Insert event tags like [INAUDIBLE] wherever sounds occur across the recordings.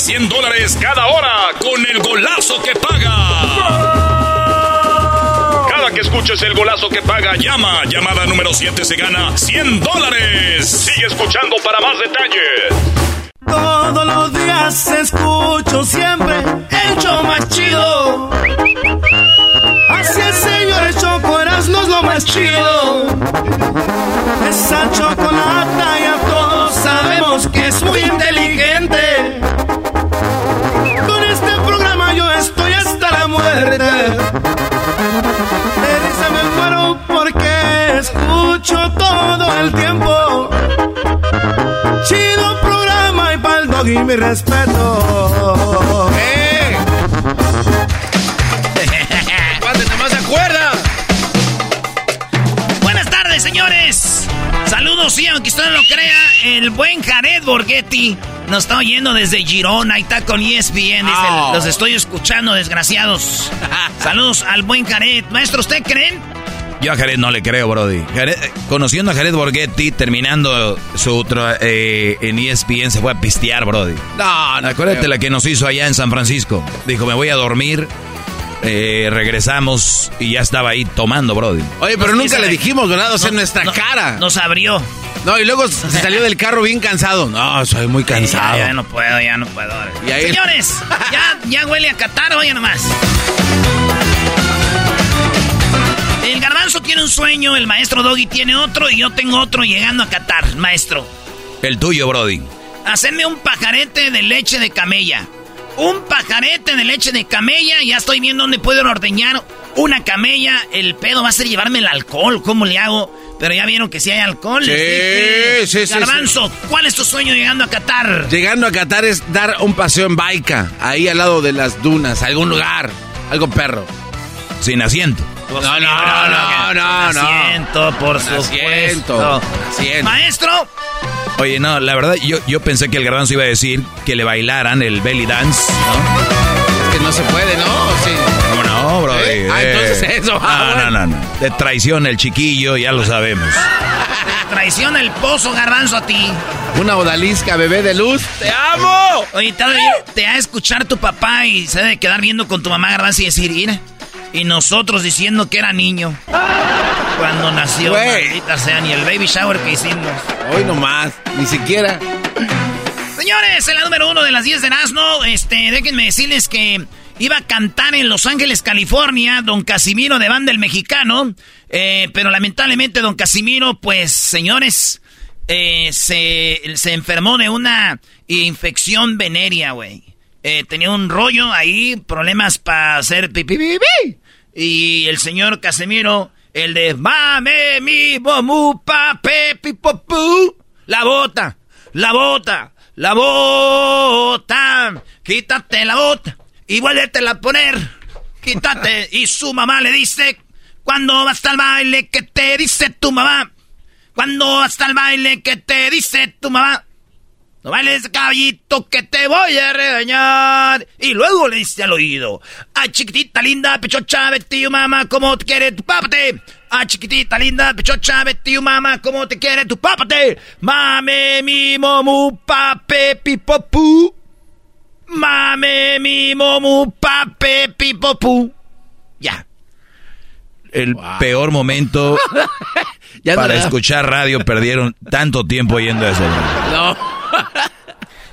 Te regala 100 dólares cada hora con el golazo que paga. Cada que escuches el golazo que paga, llama. Llamada número 7 se gana 100 dólares. Sigue escuchando para más detalles. Todos los días escucho siempre el show más chido. Así es, señores, Choco Erasmo es lo más chido. Esa chocolata ya todos sabemos que es muy inteligente. Muerte. De risa me muero porque escucho todo el tiempo. Chido programa y pa'l doggy mi respeto. ¡Eh! Saludos, sí, aunque usted no lo crea, el buen Jared Borghetti nos está oyendo desde Girona. Ahí está con ESPN. Dice, Oh. los estoy escuchando, desgraciados. [LAUGHS] Saludos al buen Jared. Maestro, ¿usted creen? Yo a Jared no le creo, Brody. Jared- eh, conociendo a Jared Borghetti, terminando su eh, en ESPN, se fue a pistear, Brody. No, no. Acuérdate creo. la que nos hizo allá en San Francisco. Dijo, me voy a dormir. Eh, regresamos y ya estaba ahí tomando, Brody. Oye, pero nunca le dijimos, ¿verdad? O sea, en No, nuestra no, cara. Nos abrió. No, y luego [LAUGHS] se salió del carro bien cansado. No, soy muy cansado. Ya, ya no puedo, ya no puedo. Y ahí- Señores, ya, ya huele a Qatar, oye nomás. El garbanzo tiene un sueño, el maestro Doggy tiene otro y yo tengo otro llegando a Qatar, maestro. El tuyo, Brody. Hacerme un pajarete de leche de camella. Un pajarete de leche de camella. Ya estoy viendo dónde puedo ordeñar una camella. El pedo va a ser llevarme el alcohol. ¿Cómo le hago? Pero ya vieron que si hay alcohol. Sí, dije. sí, sí, Garbanzo, ¿cuál es tu sueño llegando a Qatar? Llegando a Qatar es dar un paseo en baica, ahí al lado de las dunas, algún lugar, algo perro. Sin asiento. No, no, no, no, no. Asiento, por supuesto. asiento, asiento. Maestro, Oye, no, la verdad, yo, yo pensé que el garbanzo iba a decir que le bailaran el belly dance, ¿no? Es que no se puede, ¿no? Sí. ¿Cómo no, Brody? ¿Eh? Ah, entonces eso, ah, No, bueno. no, no, no. De traición el chiquillo, ya lo sabemos. traiciona el pozo, garbanzo, a ti. Una odalisca, bebé de luz. ¡Te amo! Oye, te ha, de- te ha de escuchar tu papá y se ha de quedar viendo con tu mamá, garbanzo, y decir, mira. Y nosotros diciendo que era niño. Cuando nació, maldita sea, ni el baby shower que hicimos. Hoy nomás, ni siquiera. Señores, en la número uno de las 10 de Nazno, este, déjenme decirles que iba a cantar en Los Ángeles, California, don Casimiro de Banda el Mexicano, eh, pero lamentablemente don Casimiro, pues, señores, eh, se, se enfermó de una infección venérea, güey. Eh, tenía un rollo ahí, problemas para hacer pipí, pipí. Y el señor Casimiro, el de mame, mi, bomu, pa, pe, pi, po, pu, la bota, la bota, la bota, quítate la bota y vuélvetela a poner, quítate. Y su mamá le dice, cuando vas al baile, ¿qué te dice tu mamá? Cuando vas al baile, ¿qué te dice tu mamá? No bailes caballito que te voy a regañar. Y luego le dice al oído. Ay, chiquitita linda, pechocha, vete mamá, como te quiere tu papate. Ay, chiquitita linda, pechocha, vete mamá, como te quiere tu papate. Mame, mi momu, pape, pipopu. Mame, mi momu, pape, pipopu. Ya. El peor momento [LAUGHS] Ya para escuchar radio perdieron tanto tiempo oyendo eso. Brody. No. [LAUGHS]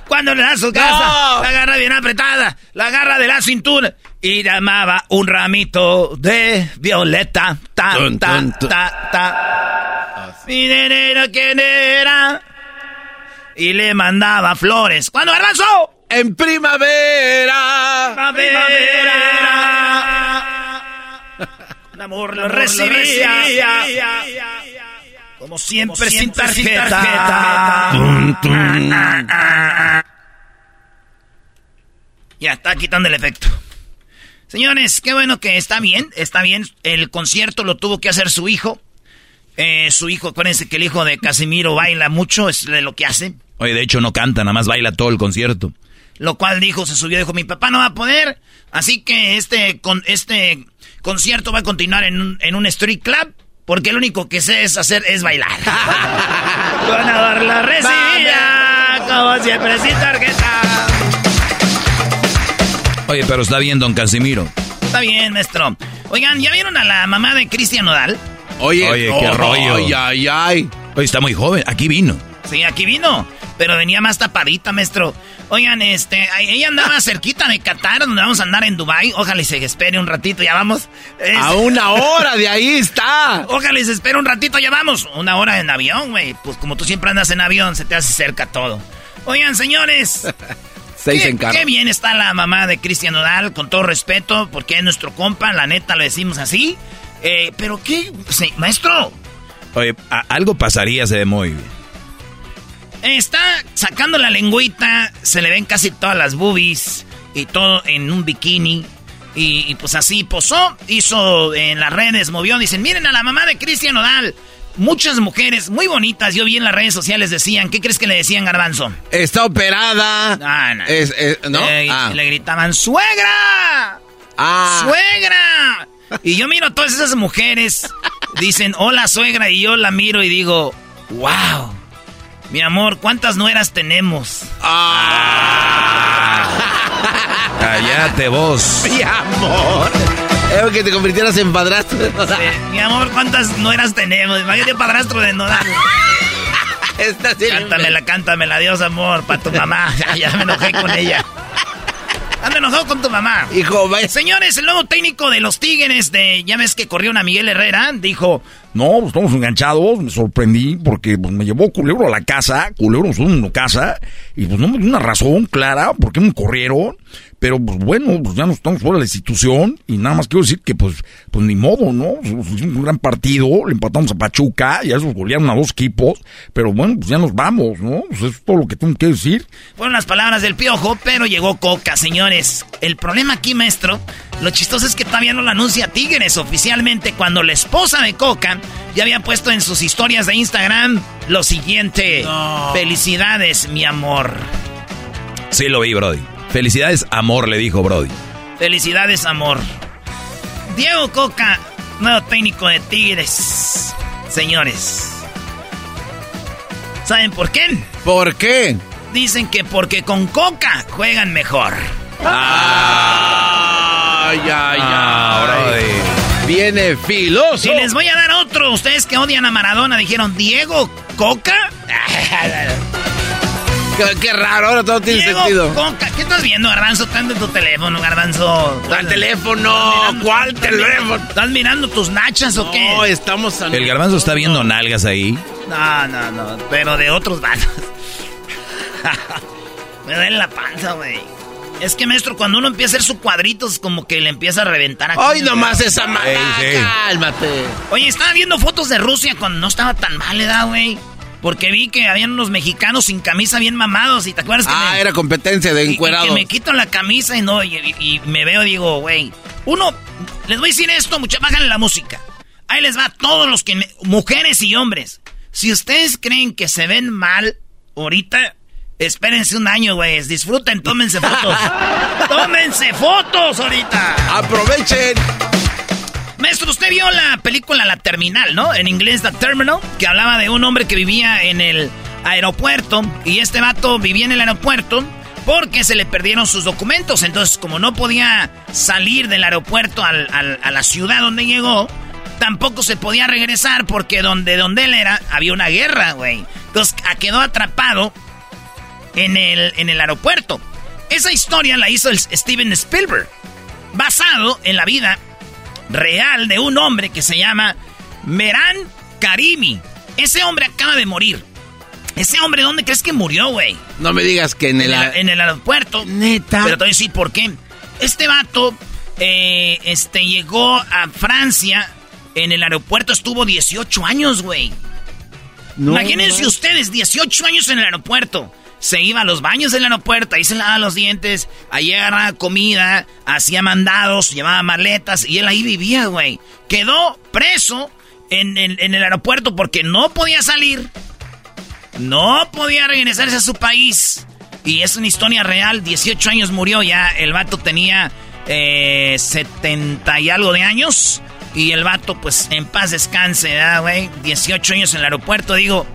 Cuando le da su casa, la agarra bien apretada, la agarra de la cintura y llamaba un ramito de violeta. Ta, ta, ta, ta. Mi ¿quién era? Y le mandaba flores. ¿Cuándo, Garbanzo? En primavera. Primavera. El amor lo recibía. Como siempre, sin tarjeta. Ya está quitando el efecto. Señores, qué bueno que está bien, está bien. El concierto lo tuvo que hacer su hijo. Eh, su hijo, acuérdense que el hijo de Casimiro baila mucho, es de lo que hace. Oye, de hecho no canta, nada más baila todo el concierto. Lo cual dijo, se subió, dijo, mi papá no va a poder, así que este, con, este concierto va a continuar en un, en un street club, porque lo único que sé es hacer es bailar. [LAUGHS] Ganador la recibía, como siempre, sin tarjeta. Oye, pero está bien, don Casimiro. Está bien, maestro. Oigan, ¿ya vieron a la mamá de Cristian Nodal? Oye, Oye qué rollo. Ay, ay, ay. Oye, está muy joven, aquí vino. Sí, aquí vino, pero venía más tapadita, maestro. Oigan, este, ella andaba [LAUGHS] cerquita de Qatar, donde vamos a andar en Dubai. Ojalá y se espere un ratito, ya vamos. A una hora de ahí está. [LAUGHS] Ojalá y se espere un ratito, ya vamos. Una hora en avión, güey. Pues como tú siempre andas en avión, se te hace cerca todo. Oigan, señores. [LAUGHS] Seis en qué bien está la mamá de Cristian Nodal, con todo respeto, porque es nuestro compa, la neta lo decimos así. Eh, pero qué, maestro. Oye, algo pasaría, se ve muy bien. Está sacando la lengüita, se le ven casi todas las boobies y todo en un bikini. Y, pues así posó, hizo en las redes, movió. Dicen, miren a la mamá de Cristian Odal. Muchas mujeres muy bonitas, yo vi en las redes sociales decían, ¿qué crees que le decían Garbanzo? Está operada. Ah, no. ¿no? Ah. Le gritaban, ¡suegra! Ah. ¡Suegra! Y yo miro a todas esas mujeres, dicen, hola suegra, y yo la miro y digo, wow. Mi amor, ¿cuántas nueras tenemos? Ah. Cállate vos. Mi amor. Es que te convirtieras en padrastro de Nodal. mi amor, ¿cuántas nueras tenemos? Imagínate padrastro de Nodal. Esta sí cántamela, cántamela, adiós amor, para tu mamá. ya me enojé con ella. Ando enojado con tu mamá. Hijo, Señores, el nuevo técnico de los Tigres de. Ya ves que corrió a Miguel Herrera. Dijo. No, pues estamos enganchados. Me sorprendí porque pues, me llevó Culebro a la casa. Culebro es una casa. Y pues no me dio una razón clara por qué me corrieron. Pero pues bueno, pues ya no estamos fuera de la institución y nada más quiero decir que pues, pues ni modo, ¿no? Hicimos un gran partido, le empatamos a Pachuca y a esos golearon a dos equipos, pero bueno, pues ya nos vamos, ¿no? Pues eso es todo lo que tengo que decir. Fueron las palabras del piojo, pero llegó Coca, señores. El problema aquí, maestro, lo chistoso es que todavía no lo anuncia Tigres oficialmente cuando la esposa de Coca ya había puesto en sus historias de Instagram lo siguiente. Felicidades, mi amor. Sí, lo vi, Brody. Felicidades, amor, le dijo Brody. Felicidades, amor. Diego Coca, nuevo técnico de Tigres. Señores. ¿Saben por qué? ¿Por qué? Dicen que porque con Coca juegan mejor. Ay, ay, ay. Ah, Brody. Viene filoso. Y les voy a dar otro. Ustedes que odian a Maradona dijeron, Diego Coca. [LAUGHS] Qué, raro, ahora todo tiene sentido. ¿Qué estás viendo, Garbanzo? Estás en tu teléfono, Garbanzo. ¿Cuál teléfono? ¿Cuál teléfono? ¿Estás mirando tus nachas o qué? No, estamos... El Garbanzo está viendo nalgas ahí. No, no, no, pero de otros vatos. [LAUGHS] Me duele la panza, güey. Es que, maestro, cuando uno empieza a hacer sus cuadritos, como que le empieza a reventar aquí. ¡Ay, nomás esa mala! ¡Cálmate! Oye, estaba viendo fotos de Rusia cuando no estaba tan mal, ¿edad, güey? Porque vi que habían unos mexicanos sin camisa bien mamados y te acuerdas que Ah, era competencia de encuerados. Y, que me quito la camisa y no, y, me veo y digo, güey, uno, les voy a decir esto, muchachos, bájale la música. Ahí les va todos los que, mujeres y hombres. Si ustedes creen que se ven mal ahorita, espérense un año, güey. Disfruten, tómense fotos. [LAUGHS] tómense fotos ahorita. Aprovechen. Maestro, usted vio la película La Terminal, ¿no? En inglés, The Terminal, que hablaba de un hombre que vivía en el aeropuerto y este vato vivía en el aeropuerto porque se le perdieron sus documentos. Entonces, como no podía salir del aeropuerto a la ciudad donde llegó, tampoco se podía regresar porque donde, donde él era había una guerra, güey. Entonces, quedó atrapado en el, en el aeropuerto. Esa historia la hizo el Steven Spielberg, basado en la vida real de un hombre que se llama Meran Karimi. Ese hombre acaba de morir. Ese hombre, ¿dónde crees que murió, güey? No me digas que en, el, en el aeropuerto. Neta. Pero te voy a decir por qué. Este vato eh, este, llegó a Francia. En el aeropuerto estuvo 18 años, güey. Imagínense ustedes, 18 años en el aeropuerto. Se iba a los baños del aeropuerto, ahí se lavaba los dientes, ahí agarraba comida, hacía mandados, llevaba maletas y él ahí vivía, güey. Quedó preso en, el aeropuerto porque no podía salir, no podía regresarse a su país. Y es una historia real, 18 años murió ya, el vato tenía eh, 70 y algo de años. Y el vato, pues, en paz descanse, ¿verdad, güey? 18 años en el aeropuerto, digo...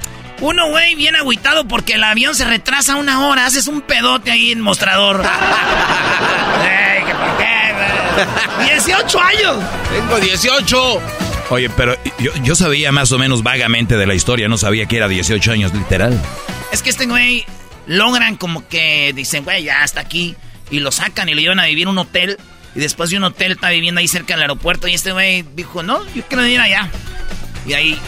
Uno, güey, bien agüitado porque el avión se retrasa una hora. Haces un pedote ahí en mostrador. [LAUGHS] Ey, ¿qué por qué, 18 años. Tengo 18. Oye, pero yo, yo, sabía más o menos vagamente de la historia. No sabía que era 18 años, literal. Es que este güey logran como que dicen, güey, ya hasta aquí. Y lo sacan y lo llevan a vivir en un hotel. Y después de un hotel está viviendo ahí cerca del aeropuerto. Y este güey dijo, no, yo quiero ir allá. Y ahí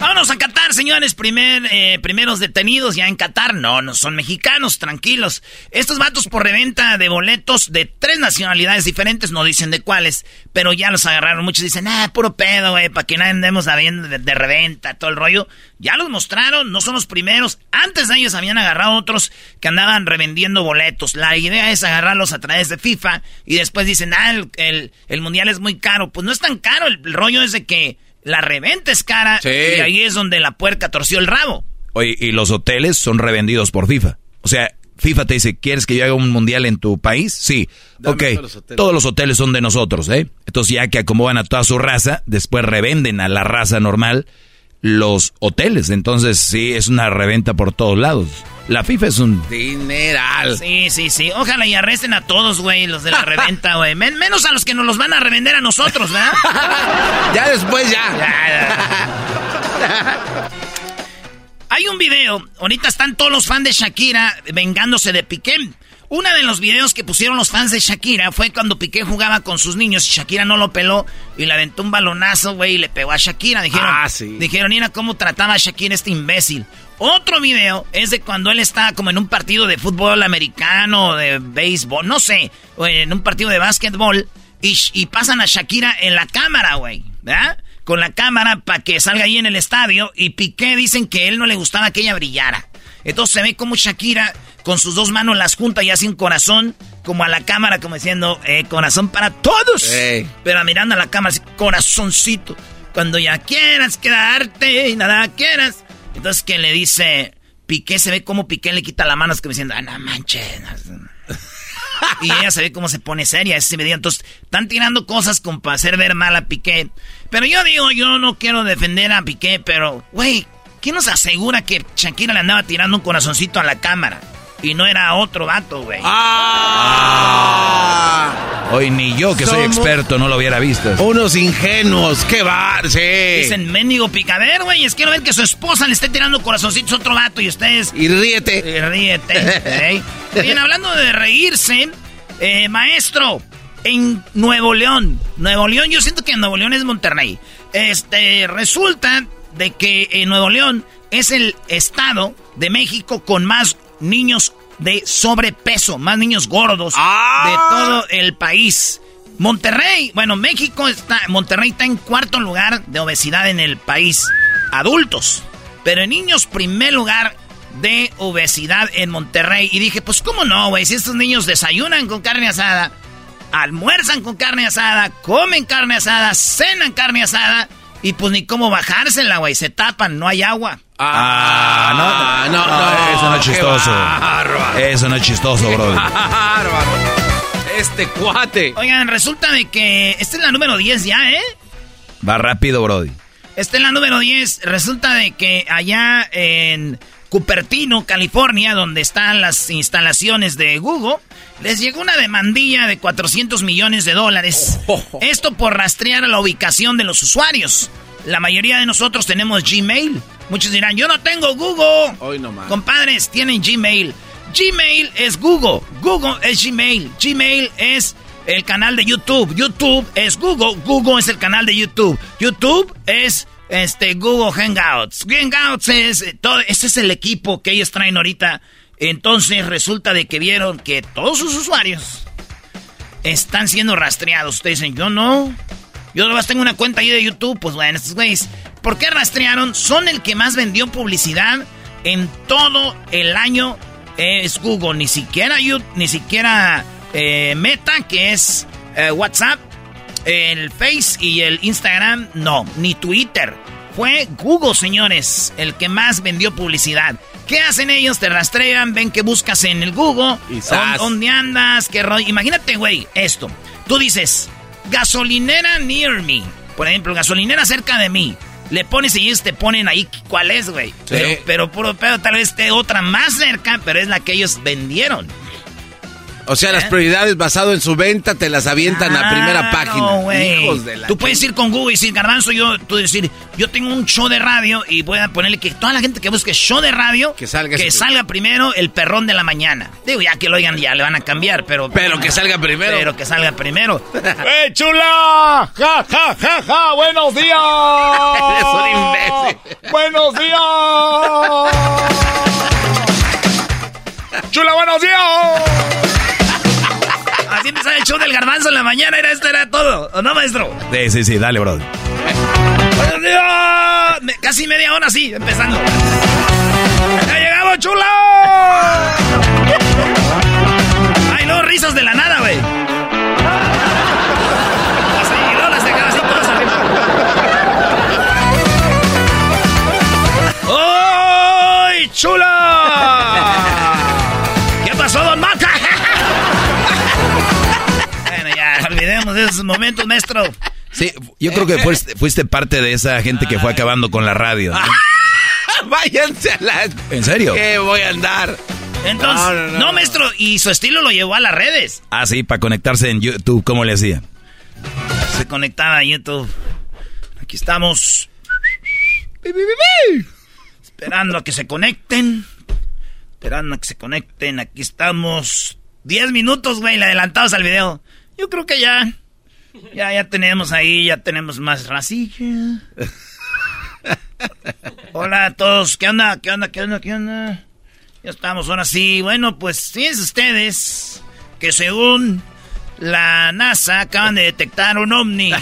Vámonos a Qatar, señores. Primer, eh, primeros detenidos ya en Qatar. No, no son mexicanos, tranquilos. Estos vatos por reventa de boletos de tres nacionalidades diferentes, no dicen de cuáles, pero ya los agarraron. Muchos dicen, ah, puro pedo, güey, para que no andemos sabiendo de, de, reventa, todo el rollo. Ya los mostraron, no son los primeros. Antes de ellos habían agarrado otros que andaban revendiendo boletos. La idea es agarrarlos a través de FIFA y después dicen, ah, el, el, el mundial es muy caro. Pues no es tan caro, el rollo es de que la reventa es cara y ahí es donde la puerca torció el rabo. Oye, y los hoteles son revendidos por FIFA. O sea, FIFA te dice, ¿quieres que yo haga un mundial en tu país? Sí. ok, todos los, hoteles son de nosotros, ¿eh? Entonces ya que acomodan a toda su raza, después revenden a la raza normal los hoteles. Entonces sí, es una reventa por todos lados. La FIFA es un dineral. Sí, sí, sí. Ojalá y arresten a todos, güey, los de la reventa, güey. menos a los que nos los van a revender a nosotros, ¿verdad? [LAUGHS] ya después ya. Hay un video, ahorita están todos los fans de Shakira vengándose de Piqué. Uno de los videos que pusieron los fans de Shakira fue cuando Piqué jugaba con sus niños y Shakira no lo peló y le aventó un balonazo, güey, y le pegó a Shakira. Dijeron, ah, sí. dijeron, mira cómo trataba a Shakira este imbécil. Otro video es de cuando él está como en un partido de fútbol americano, de béisbol, no sé, o en un partido de básquetbol y, y pasan a Shakira en la cámara, güey, ¿verdad? Con la cámara para que salga ahí en el estadio y Piqué dicen que él no le gustaba que ella brillara. Entonces se ve como Shakira con sus dos manos las junta y hace un corazón como a la cámara, como diciendo, eh, corazón para todos. Pero mirando a la cámara, así, corazoncito. Cuando ya quieras quedarte y nada quieras. Entonces que le dice, Piqué se ve como Piqué le quita la mano, es como diciendo, ah, no manches. [LAUGHS] y ella se ve como se pone seria ese video. Entonces, están tirando cosas como para hacer ver mal a Piqué. Pero yo digo, yo no quiero defender a Piqué, pero, güey, ¿quién nos asegura que Shakira le andaba tirando un corazoncito a la cámara? Y no era otro vato, güey. ¡Ah! Hoy ni yo, que soy experto, no lo hubiera visto. Unos ingenuos, qué va, sí. Dicen, mendigo picader, güey. Es que no ven que su esposa le esté tirando corazoncitos a otro vato y ustedes. Y ríete. Y ríete. Bien, [LAUGHS] hablando de reírse, eh, maestro, en Nuevo León. Nuevo León, yo siento que en Nuevo León es Monterrey. Este, resulta de que en Nuevo León es el estado de México con más niños de sobrepeso, más niños gordos ah. de todo el país. Monterrey, bueno, México está, Monterrey está en cuarto lugar de obesidad en el país, adultos. Pero en niños, primer lugar de obesidad en Monterrey. Y dije, pues, ¿cómo no, güey? Si estos niños desayunan con carne asada, almuerzan con carne asada, comen carne asada, cenan carne asada, y pues ni cómo bajársela, güey. Se tapan, no hay agua. Ah, no, no, no, Eso no es chistoso. Eso no es chistoso, bro. Este cuate. Oigan, resulta de que esta es la número 10 ya, ¿eh? Va rápido, Brody. Esta es la número 10. Resulta de que allá en Cupertino, California, donde están las instalaciones de Google, les llegó una demandilla de 400 millones de dólares. Esto por rastrear la ubicación de los usuarios. La mayoría de nosotros tenemos Gmail. Muchos dirán, yo no tengo Google. Hoy no más. Compadres, tienen Gmail. Gmail es Google. Google es Gmail. Gmail es el canal de YouTube. YouTube es Google. Google es el canal de YouTube. YouTube es este Google Hangouts. Hangouts es eh, todo. Este es el equipo que ellos traen ahorita. Entonces resulta de que vieron que todos sus usuarios están siendo rastreados. Ustedes dicen, yo no. Yo nomás tengo una cuenta ahí de YouTube. Pues bueno, estos güeyes. ¿Por qué rastrearon? Son el que más vendió publicidad en todo el año. Es Google. Ni siquiera YouTube, ni siquiera eh, Meta, que es eh, WhatsApp, el Face y el Instagram, no, ni Twitter. Fue Google, señores, el que más vendió publicidad. ¿Qué hacen ellos? Te rastrean, ven que buscas en el Google, dónde andas, qué rollo. Imagínate, güey, esto. Tú dices, gasolinera near me. Por ejemplo, gasolinera cerca de mí. Le pones y ellos te ponen ahí cuál es, güey. Pero, pero puro pedo, tal vez esté otra más cerca, pero es la que ellos vendieron. O sea, las ¿Eh? prioridades basado en su venta te las avientan a primera página. No, Hijos de la Tú puedes ir con Google y decir, Garbanzo, yo, tú decir, yo tengo un show de radio y voy a ponerle que toda la gente que busque show de radio, que salga, que salga primero el perrón de la mañana. Digo, ya que lo oigan, ya le van a cambiar, pero. Pero que salga primero. Pero que salga primero. [LAUGHS] ¡Eh, chula! ¡Ja, ja, ja, ja! ¡Buenos días! [LAUGHS] Eres un imbécil. ¡Buenos días! [LAUGHS] ¡Chula, buenos días! Así empezaba el show del garbanzo en la mañana, era esto, era todo. ¿O no, maestro? Sí, sí, sí, dale, bro. Casi media hora así, empezando. ¡Ya llegamos, chula! Ay, no, risas de la nada, güey. Así, de esos momentos, maestro. Sí, yo creo que fuiste, parte de esa gente que fue acabando con la radio. [LAUGHS] Váyanse a la... ¿En serio? ¿Qué voy a andar? Entonces, no, maestro, y su estilo lo llevó a las redes. Ah, sí, para conectarse en YouTube, ¿cómo le hacía? Se conectaba a YouTube. Aquí estamos. Esperando a que se conecten. Esperando a que se conecten. Aquí estamos. Diez minutos, güey, le adelantados al video. Yo creo que ya. Ya, ya tenemos ahí, ya tenemos más racilla. Hola a todos, ¿qué onda? ¿Qué onda? ¿Qué onda? ¿Qué onda? Ya estamos ahora sí. Bueno, pues fíjense ustedes que según la NASA acaban de detectar un ovni. [LAUGHS]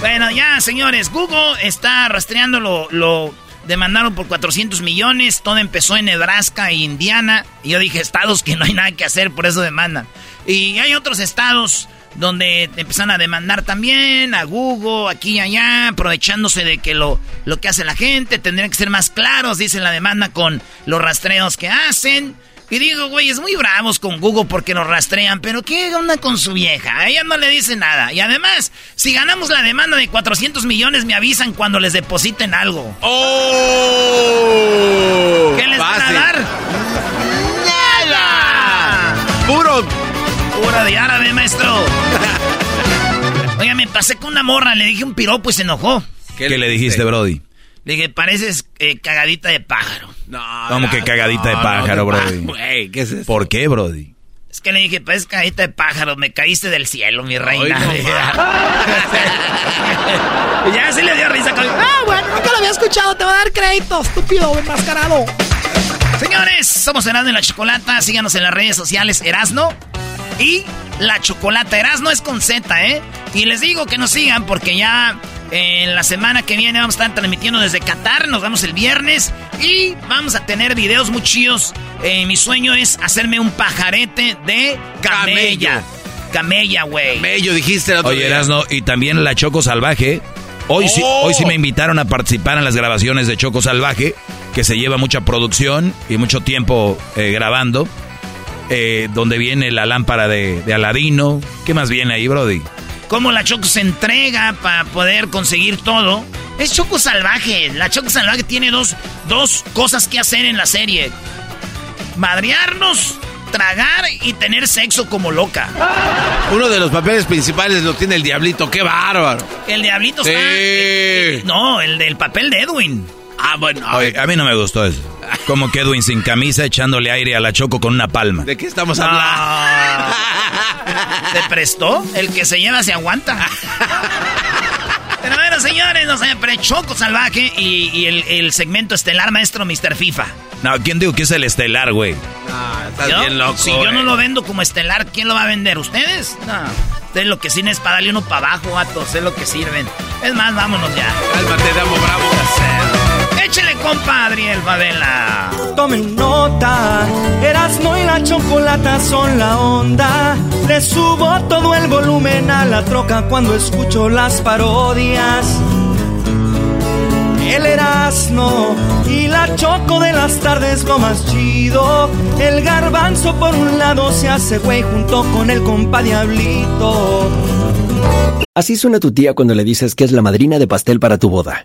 bueno, ya señores, Google está rastreando lo, lo demandaron por 400 millones, todo empezó en Nebraska e Indiana. Y yo dije, estados que no hay nada que hacer, por eso demandan. Y hay otros estados donde empiezan a demandar también, a Google, aquí y allá, aprovechándose de que lo, lo que hace la gente, tendrían que ser más claros, dice la demanda con los rastreos que hacen. Y digo, güey, es muy bravos con Google porque nos rastrean, pero ¿qué onda con su vieja? A ella no le dice nada. Y además, si ganamos la demanda de 400 millones, me avisan cuando les depositen algo. ¡Oh! ¿Qué les van a dar? ¡Nada! Puro. Pura de árabe, maestro. [LAUGHS] Oiga, me pasé con una morra, le dije un piropo y se enojó. ¿Qué, le dijiste, Brody? Le dije, pareces eh, cagadita de pájaro. No, ¿Cómo que cagadita de pájaro, Brody? ¿qué es eso? ¿Por qué, Brody? Es que le dije, pareces cagadita de pájaro, me caíste del cielo, mi reina. [LAUGHS] y ya se le dio risa. Ah, bueno, nunca lo había escuchado, te va a dar crédito, estúpido, enmascarado. Señores, somos Erasmo y la Chocolata, síganos en las redes sociales Erasno y la Chocolata. Erasno es con Z, ¿eh? Y les digo que nos sigan porque ya en la semana que viene vamos a estar transmitiendo desde Qatar. Nos vamos el viernes. Y vamos a tener videos muy chidos. Eh, mi sueño es hacerme un pajarete de camella. Camella, güey. Camello, dijiste el otro Oye, Erasno, y también la Choco Salvaje. Hoy, sí, hoy sí me invitaron a participar en las grabaciones de Choco Salvaje, que se lleva mucha producción y mucho tiempo eh, grabando. Eh, donde viene la lámpara de, de Aladino. ¿Qué más viene ahí, Brody? Cómo la Choco se entrega para poder conseguir todo. Es Choco Salvaje. La Choco Salvaje tiene dos, dos cosas que hacer en la serie. Madrearnos tragar y tener sexo como loca. Uno de los papeles principales lo tiene el Diablito, qué bárbaro. El Diablito está... Eh, no, el del papel de Edwin. Ah, bueno. a mí no me gustó eso. Como que Edwin sin camisa echándole aire a la Choco con una palma. ¿De qué estamos hablando? ¿Se prestó? El que se lleva se aguanta. Pero bueno, señores, no sé, pero Choco Salvaje y, el, segmento estelar maestro Mr. FIFA. No, ¿quién digo que es el estelar, güey? No, estás bien loco. Si yo no lo vendo como estelar, ¿quién lo va a vender? ¿Ustedes? No. Ustedes lo que sí es para darle uno para abajo, gatos. Es lo que sirven. Es más, vámonos ya. Cálmate, damo bravo. Échele, compadre, el Favela. Tomen nota, Erasmo y la chocolata son la onda. Le subo todo el volumen a la troca cuando escucho las parodias. El Erasmo y la choco de las tardes lo más chido. El garbanzo por un lado se hace güey junto con el compa Diablito. Así suena tu tía cuando le dices que es la madrina de pastel para tu boda.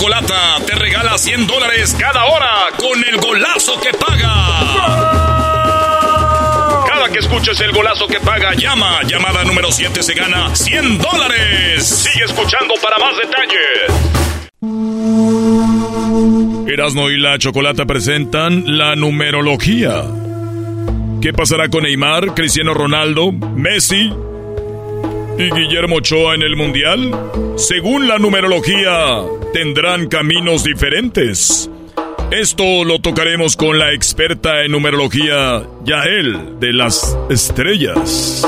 Chocolata te regala 100 dólares cada hora con el golazo que paga. Cada que escuches el golazo que paga, llama. Llamada número 7 se gana 100 dólares. Sigue escuchando para más detalles. Erasmo y la Chocolata presentan la numerología. ¿Qué pasará con Neymar, Cristiano Ronaldo, Messi, y Guillermo Ochoa en el Mundial? Según la numerología, tendrán caminos diferentes. Esto lo tocaremos con la experta en numerología, Yael, de las estrellas.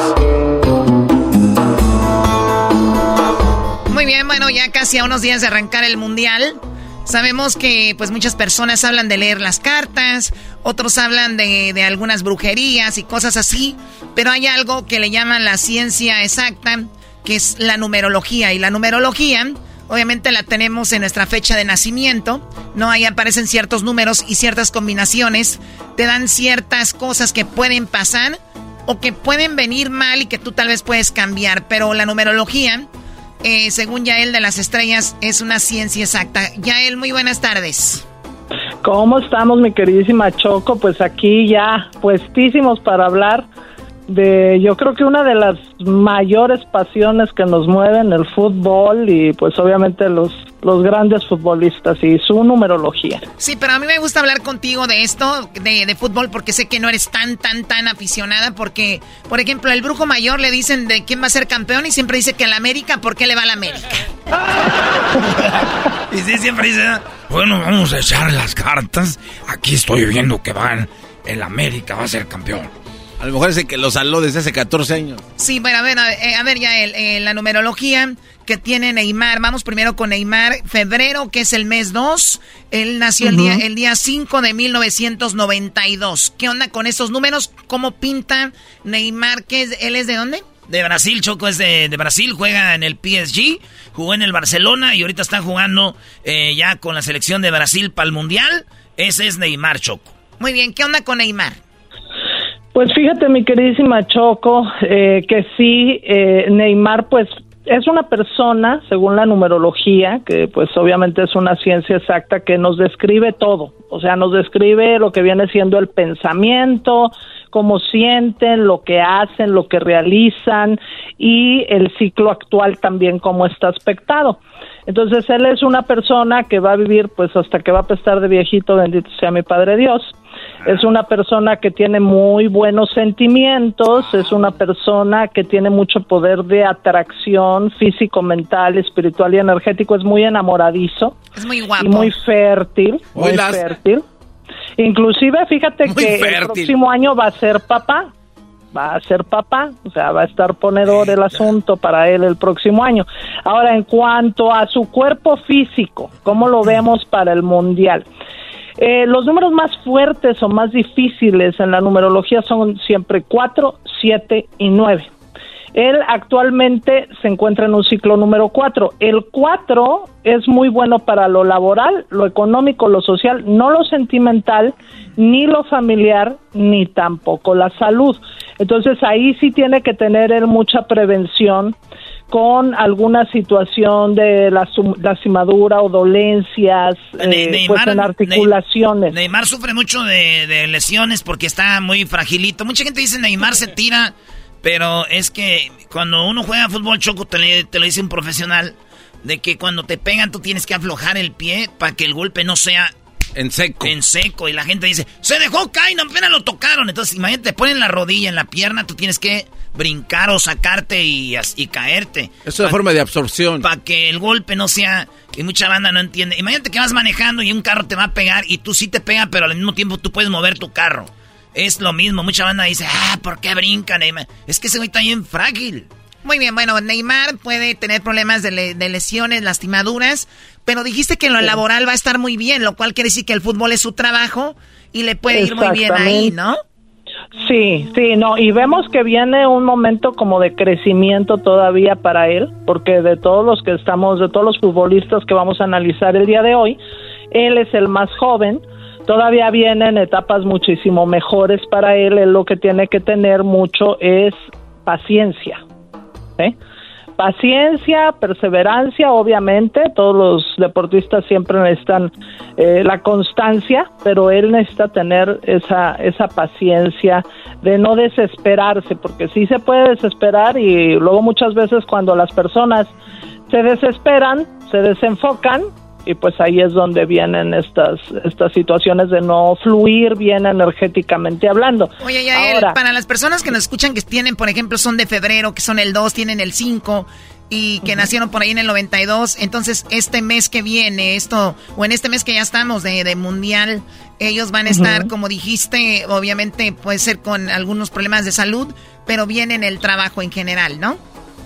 Muy bien, bueno, ya casi a unos días de arrancar el Mundial. Sabemos que pues muchas personas hablan de leer las cartas, otros hablan de, de, algunas brujerías y cosas así, pero hay algo que le llaman la ciencia exacta, que es la numerología. Y la numerología, obviamente la tenemos en nuestra fecha de nacimiento, ¿no? Ahí aparecen ciertos números y ciertas combinaciones, te dan ciertas cosas que pueden pasar o que pueden venir mal y que tú tal vez puedes cambiar, pero la numerología eh, según Yael de las Estrellas, es una ciencia exacta. Yael, muy buenas tardes. ¿Cómo estamos, mi queridísima Choco? Pues aquí ya puestísimos para hablar de, yo creo que una de las mayores pasiones que nos mueven, el fútbol y pues obviamente los, los grandes futbolistas y su numerología. Sí, pero a mí me gusta hablar contigo de esto, de, de, fútbol, porque sé que no eres tan, tan, tan aficionada, porque, por ejemplo, el brujo mayor le dicen de quién va a ser campeón y siempre dice que al América, ¿por qué le va al América? [LAUGHS] y sí, siempre dice, bueno, vamos a echar las cartas, aquí estoy viendo que van, el América va a ser campeón. A lo mejor es el que lo saló desde hace 14 años. Sí, bueno, a ver, a ver, ya el, la numerología que tiene Neymar. Vamos primero con Neymar. Febrero, que es el mes 2. Él nació el, día, el día 5 de 1992. ¿Qué onda con esos números? ¿Cómo pinta Neymar? ¿Qué es, ¿Él es de dónde? De Brasil, Choco es de, Brasil, juega en el PSG, jugó en el Barcelona y ahorita está jugando eh, ya con la selección de Brasil para el Mundial. Ese es Neymar, Choco. Muy bien, ¿qué onda con Neymar? Pues fíjate, mi queridísima Choco, eh, que sí, eh, Neymar, pues es una persona, según la numerología, que pues obviamente es una ciencia exacta que nos describe todo, o sea, nos describe lo que viene siendo el pensamiento, cómo sienten, lo que hacen, lo que realizan y el ciclo actual también cómo está aspectado. Entonces él es una persona que va a vivir pues hasta que va a pesar de viejito, bendito sea mi Padre Dios Es una persona que tiene muy buenos sentimientos, es una persona que tiene mucho poder de atracción físico, mental, espiritual y energético, es muy enamoradizo. Es muy guapo. Y muy fértil, muy fértil. Inclusive, fíjate que el próximo año va a ser papá va a ser papá, o sea, va a estar ponedor el asunto para él el próximo año. Ahora, en cuanto a su cuerpo físico, ¿cómo lo vemos para el Mundial? Eh, los números más fuertes o más difíciles en la numerología son siempre 4, 7 y 9. Él actualmente se encuentra en un ciclo número 4. El 4 es muy bueno para lo laboral, lo económico, lo social, no lo sentimental, ni lo familiar, ni tampoco la salud. Entonces ahí sí tiene que tener él mucha prevención con alguna situación de lastimadura o dolencias eh, pues en articulaciones. Neymar sufre mucho de, lesiones porque está muy fragilito. Mucha gente dice Neymar se tira, pero es que cuando uno juega fútbol choco te, te lo dice un profesional de que cuando te pegan tú tienes que aflojar el pie para que el golpe no sea en seco. En seco. Y la gente dice, se dejó caer, no apenas lo tocaron. Entonces, imagínate, te ponen la rodilla en la pierna, tú tienes que brincar o sacarte y, y caerte. Es una forma de absorción. Para que el golpe no sea... Y mucha banda no entiende. Imagínate que vas manejando y un carro te va a pegar y tú sí te pega, pero al mismo tiempo tú puedes mover tu carro. Es lo mismo. Mucha banda dice, ah, ¿por qué brincan? Es que ese güey está bien frágil. Muy bien, bueno, Neymar puede tener problemas de, lesiones, lastimaduras, pero dijiste que en lo laboral va a estar muy bien, lo cual quiere decir que el fútbol es su trabajo y le puede ir muy bien ahí, ¿no? Sí, sí, no, y vemos que viene un momento como de crecimiento todavía para él, porque de todos los que estamos, de todos los futbolistas que vamos a analizar el día de hoy, él es el más joven, todavía vienen etapas muchísimo mejores para él, él lo que tiene que tener mucho es paciencia, ¿eh? Paciencia, perseverancia, obviamente, todos los deportistas siempre necesitan eh, la constancia, pero él necesita tener esa, esa paciencia de no desesperarse, porque sí se puede desesperar y luego muchas veces cuando las personas se desesperan, se desenfocan y pues ahí es donde vienen estas estas situaciones de no fluir bien energéticamente hablando. Oye, ya Ahora, para las personas que nos escuchan que tienen, por ejemplo, son de febrero, que son el 2, tienen el 5 y que nacieron por ahí en el 92, entonces este mes que viene, esto o en este mes que ya estamos de, de mundial, ellos van a estar, como dijiste, obviamente puede ser con algunos problemas de salud, pero vienen el trabajo en general, ¿no?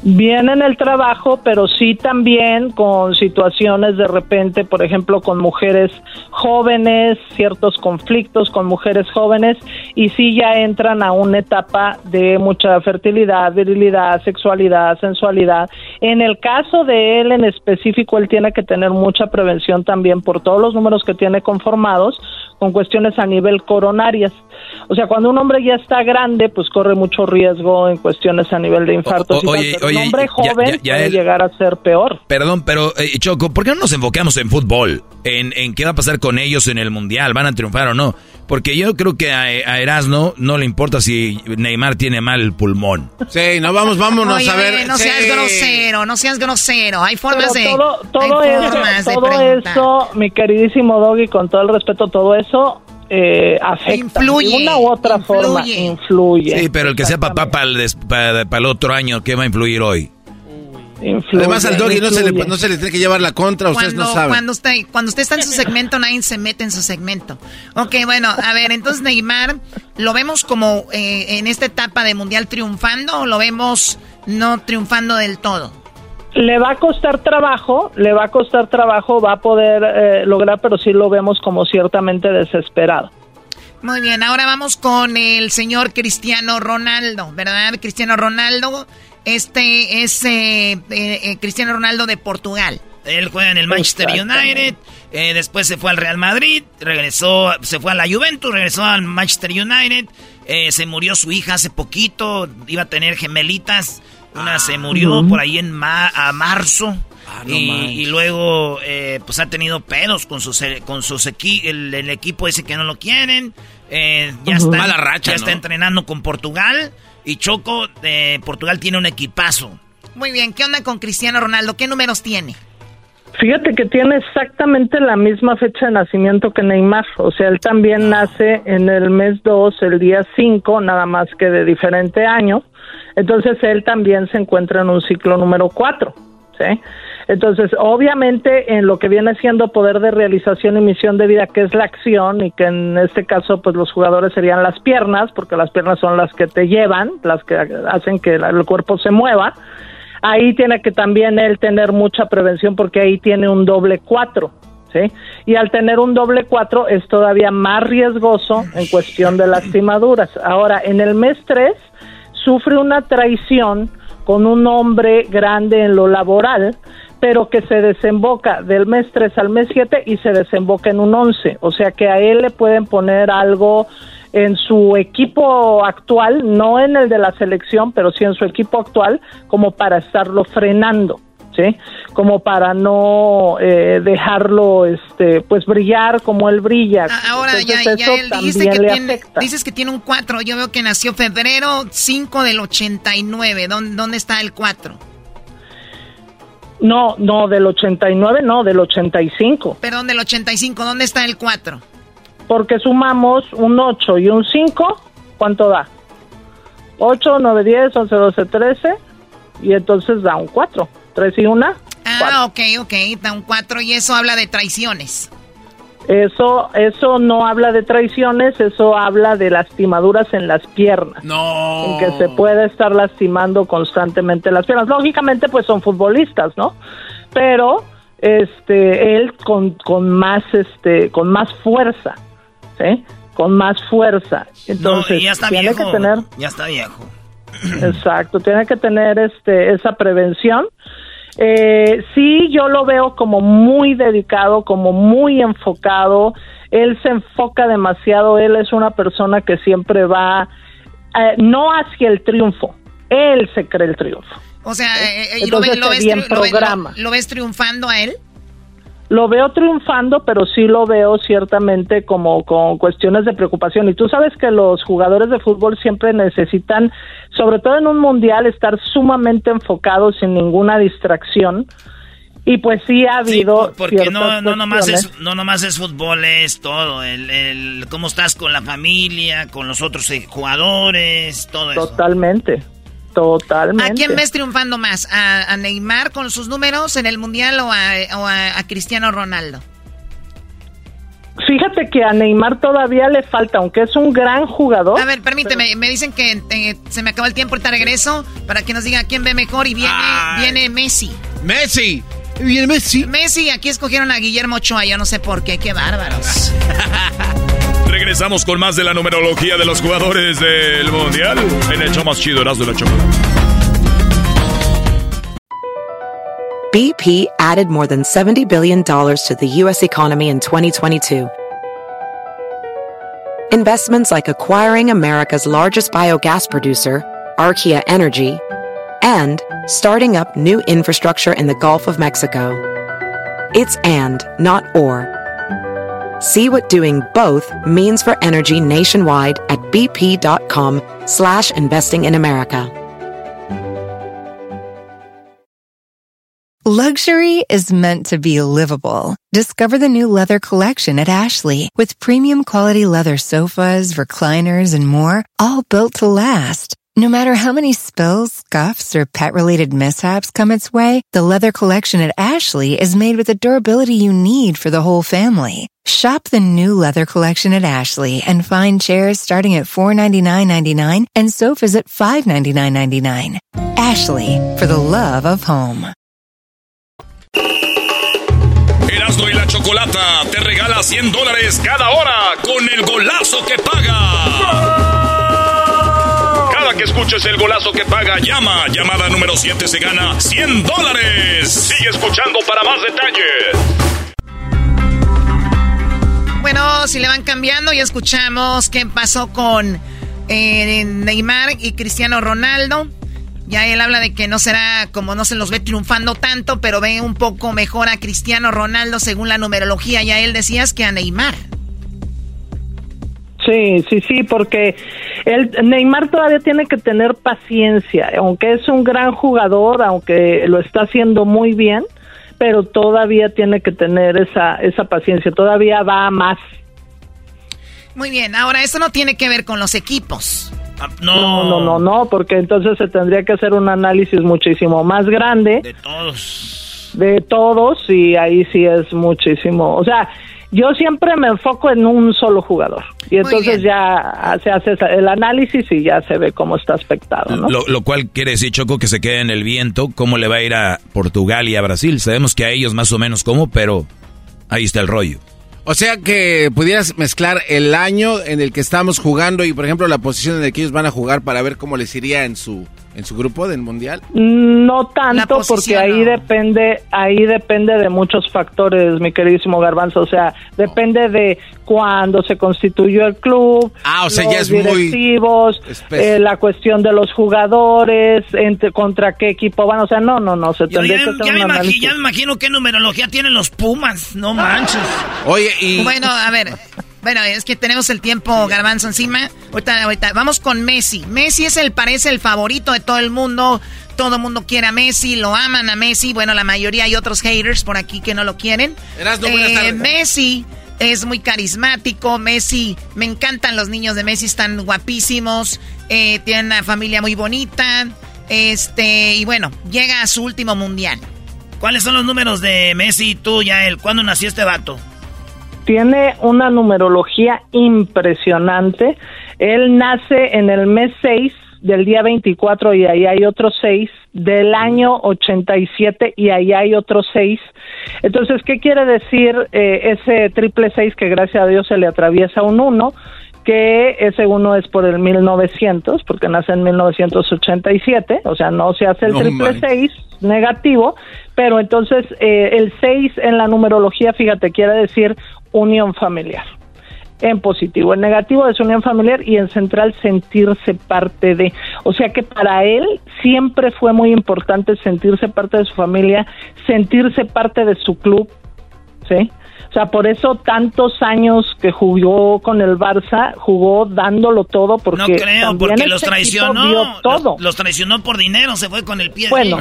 Bien en el trabajo, pero sí también con situaciones de repente, por ejemplo, con mujeres jóvenes, ciertos conflictos con mujeres jóvenes, y sí ya entran a una etapa de mucha fertilidad, virilidad, sexualidad, sensualidad. En el caso de él en específico, él tiene que tener mucha prevención también por todos los números que tiene conformados con cuestiones a nivel coronarias. O sea, cuando un hombre ya está grande, pues corre mucho riesgo en cuestiones a nivel de infarto. oye, un hombre joven puede llegar a ser peor. Perdón, pero eh, Choco, ¿por qué no nos enfocamos en fútbol? En, en qué va a pasar con ellos en el Mundial, van a triunfar o no. Porque yo creo que a, Erasno no le importa si Neymar tiene mal pulmón. Sí, no, vamos, vámonos a ver. No seas grosero, no seas grosero. Hay formas de. Todo, todo, eso, todo eso, mi queridísimo Doggy, con todo el respeto, todo eso eh, afecta. Influye. De una u otra forma, influye. Sí, pero el que sea papá para el, otro año, ¿qué va a influir hoy? Además al doggy no se, le, no se, le, tiene que llevar la contra, ustedes no saben. Cuando usted, cuando usted está en su segmento, nadie se mete en su segmento. Ok, bueno, a ver, entonces Neymar, ¿lo vemos como eh, en esta etapa de Mundial triunfando o lo vemos no triunfando del todo? Le va a costar trabajo, le va a costar trabajo, va a poder eh, lograr, pero sí lo vemos como ciertamente desesperado. Muy bien, ahora vamos con el señor Cristiano Ronaldo, ¿verdad? Cristiano Ronaldo, este es eh, eh, Cristiano Ronaldo de Portugal. Él juega en el Manchester United, después se fue al Real Madrid, regresó, se fue a la Juventus, regresó al Manchester United, se murió su hija hace poquito, iba a tener gemelitas una se murió por ahí en a marzo. Ah, y, luego, eh, pues ha tenido pedos con sus, con sus el, equipo dice que no lo quieren. Eh, ya está, Mala racha, ya está entrenando con Portugal. Y Choco, de Portugal tiene un equipazo. Muy bien, ¿qué onda con Cristiano Ronaldo? ¿Qué números tiene? Fíjate que tiene exactamente la misma fecha de nacimiento que Neymar, o sea, él también nace en el mes 2, el día 5, nada más que de diferente año, entonces él también se encuentra en un ciclo número 4, ¿sí? Entonces, obviamente, en lo que viene siendo poder de realización y misión de vida, que es la acción, y que en este caso, pues los jugadores serían las piernas, porque las piernas son las que te llevan, las que hacen que el cuerpo se mueva, ahí tiene que también él tener mucha prevención porque ahí tiene un doble cuatro, ¿sí? Y al tener un doble cuatro es todavía más riesgoso en cuestión de lastimaduras. Ahora, en el mes tres sufre una traición con un hombre grande en lo laboral, pero que se desemboca del mes 3 al mes 7 y se desemboca en un 11. O sea que a él le pueden poner algo en su equipo actual, no en el de la selección, pero sí en su equipo actual, como para estarlo frenando. ¿Sí? como para no eh, dejarlo este pues brillar como él brilla ah, ahora ya, ya él dice que tiene, dices que tiene un 4 yo veo que nació febrero 5 del 89 ¿dónde, dónde está el 4? No, no, del 89 no, del 85. Perdón, del 85, ¿dónde está el 4? Porque sumamos un 8 y un 5, ¿cuánto da? 8, 9, 10, 11, 12, 13 y entonces da un 4. 3 y 1. Ah, ok, ok, da un 4 y eso habla de traiciones. Eso, eso no habla de traiciones, eso habla de lastimaduras en las piernas. No. En que se puede estar lastimando constantemente las piernas. Lógicamente, pues son futbolistas, ¿no? Pero, este, él con, con más, este, con más fuerza, ¿sí? Con más fuerza. Entonces, ya está tiene viejo. que tener. Ya está viejo. Exacto, tiene que tener, este, esa prevención eh, sí, yo lo veo como muy dedicado, como muy enfocado. Él se enfoca demasiado. Él es una persona que siempre va eh, no hacia el triunfo. Él se cree el triunfo. O sea, eh, eh, lo, ves, lo, lo ves triunfando a él? Lo veo triunfando, pero sí lo veo ciertamente como con cuestiones de preocupación. Y tú sabes que los jugadores de fútbol siempre necesitan, sobre todo en un mundial, estar sumamente enfocados sin ninguna distracción. Y pues sí ha habido. porque no, no, nomás es, no nomás es fútbol, es todo. El, el, cómo estás con la familia, con los otros jugadores, todo eso. Totalmente. Totalmente. ¿A quién ves triunfando más? ¿A, Neymar con sus números en el Mundial o a, Cristiano Ronaldo? Fíjate que a Neymar todavía le falta, aunque es un gran jugador. A ver, permíteme, me dicen que eh, se me acabó el tiempo, ahorita regreso para que nos diga quién ve mejor y viene, viene Messi. Messi. Viene Messi. Messi, aquí escogieron a Guillermo Ochoa, yo no sé por qué, qué bárbaros. [LAUGHS] Regresamos con más de la numerología de los jugadores del Mundial en el más chido, de la Chocolate. BP added more than $70 billion to the U.S. economy in 2022. Investments like acquiring America's largest biogas producer, Archaea Energy, and starting up new infrastructure in the Gulf of Mexico. It's and, not or. See what doing both means for energy nationwide at bp.com slash investing in America. Luxury is meant to be livable. Discover the new leather collection at Ashley with premium quality leather sofas, recliners, and more, all built to last. No matter how many spills, scuffs, or pet-related mishaps come its way, the leather collection at Ashley is made with the durability you need for the whole family. Shop the new leather collection at Ashley and find chairs starting at $499.99 and sofas at $599.99. Ashley, for the love of home. Erasmo y la Chocolata te regala 100 dólares cada hora con el golazo que paga. Que escuches el golazo que paga, llama. Llamada número 7 se gana 100 dólares. Sigue escuchando para más detalles. Bueno, si le van cambiando, y escuchamos qué pasó con eh, Neymar y Cristiano Ronaldo. Ya él habla de que no será como no se los ve triunfando tanto, pero ve un poco mejor a Cristiano Ronaldo según la numerología. Ya él decías que a Neymar. Sí, sí, sí, porque el Neymar todavía tiene que tener paciencia, aunque es un gran jugador, aunque lo está haciendo muy bien, pero todavía tiene que tener esa, esa paciencia, todavía va más. Muy bien, ahora eso no tiene que ver con los equipos. Ah, no. no, no, no, porque entonces se tendría que hacer un análisis muchísimo más grande. De todos. De todos, y ahí sí es muchísimo. O sea, yo siempre me enfoco en un solo jugador. Y entonces ya se hace el análisis y ya se ve cómo está aspectado. ¿no? Lo, cual quiere decir, Choco, que se quede en el viento. ¿Cómo le va a ir a Portugal y a Brasil? Sabemos que a ellos más o menos cómo, pero ahí está el rollo. O sea que pudieras mezclar el año en el que estamos jugando y, por ejemplo, la posición en la que ellos van a jugar para ver cómo les iría en su en su grupo del mundial? No tanto, porque ahí depende, ahí depende de muchos factores, mi queridísimo Garbanzo. O sea, depende de cuándo se constituyó el club, ah, o sea, los ya es directivos, eh, la cuestión de los jugadores, entre, contra qué equipo van. O sea, no, no, no. Se tendría que hacer ya, me ya me imagino qué numerología tienen los Pumas. No manches. Oye, y. Bueno, a ver. Bueno, es que tenemos el tiempo garbanzo encima. Ahorita, ahorita, vamos con Messi. Messi es el, parece el favorito de todo el mundo. Todo el mundo quiere a Messi, lo aman a Messi. Bueno, la mayoría hay otros haters por aquí que no lo quieren. Eh, Messi es muy carismático. Messi, me encantan los niños de Messi, están guapísimos. Eh, tienen una familia muy bonita. Este, y bueno, llega a su último mundial. ¿Cuáles son los números de Messi y tú, Yael? ¿Cuándo nació este vato? Tiene una numerología impresionante. Él nace en el mes 6 del día 24 y ahí hay otros 6, del año 87 y ahí hay otros 6. Entonces, ¿qué quiere decir eh, ese triple 6 que gracias a Dios se le atraviesa un 1? que ese uno es por el 1900, porque nace en 1987, o sea, no se hace el triple 6 negativo, pero entonces eh, el 6 en la numerología, fíjate, quiere decir unión familiar. En positivo, en negativo es unión familiar y en central sentirse parte de. O sea que para él siempre fue muy importante sentirse parte de su familia, sentirse parte de su club, ¿sí? O sea, por eso tantos años que jugó con el Barça, jugó dándolo todo porque no creo, porque los traicionó, todo. Los, traicionó por dinero, se fue con el pie. Bueno,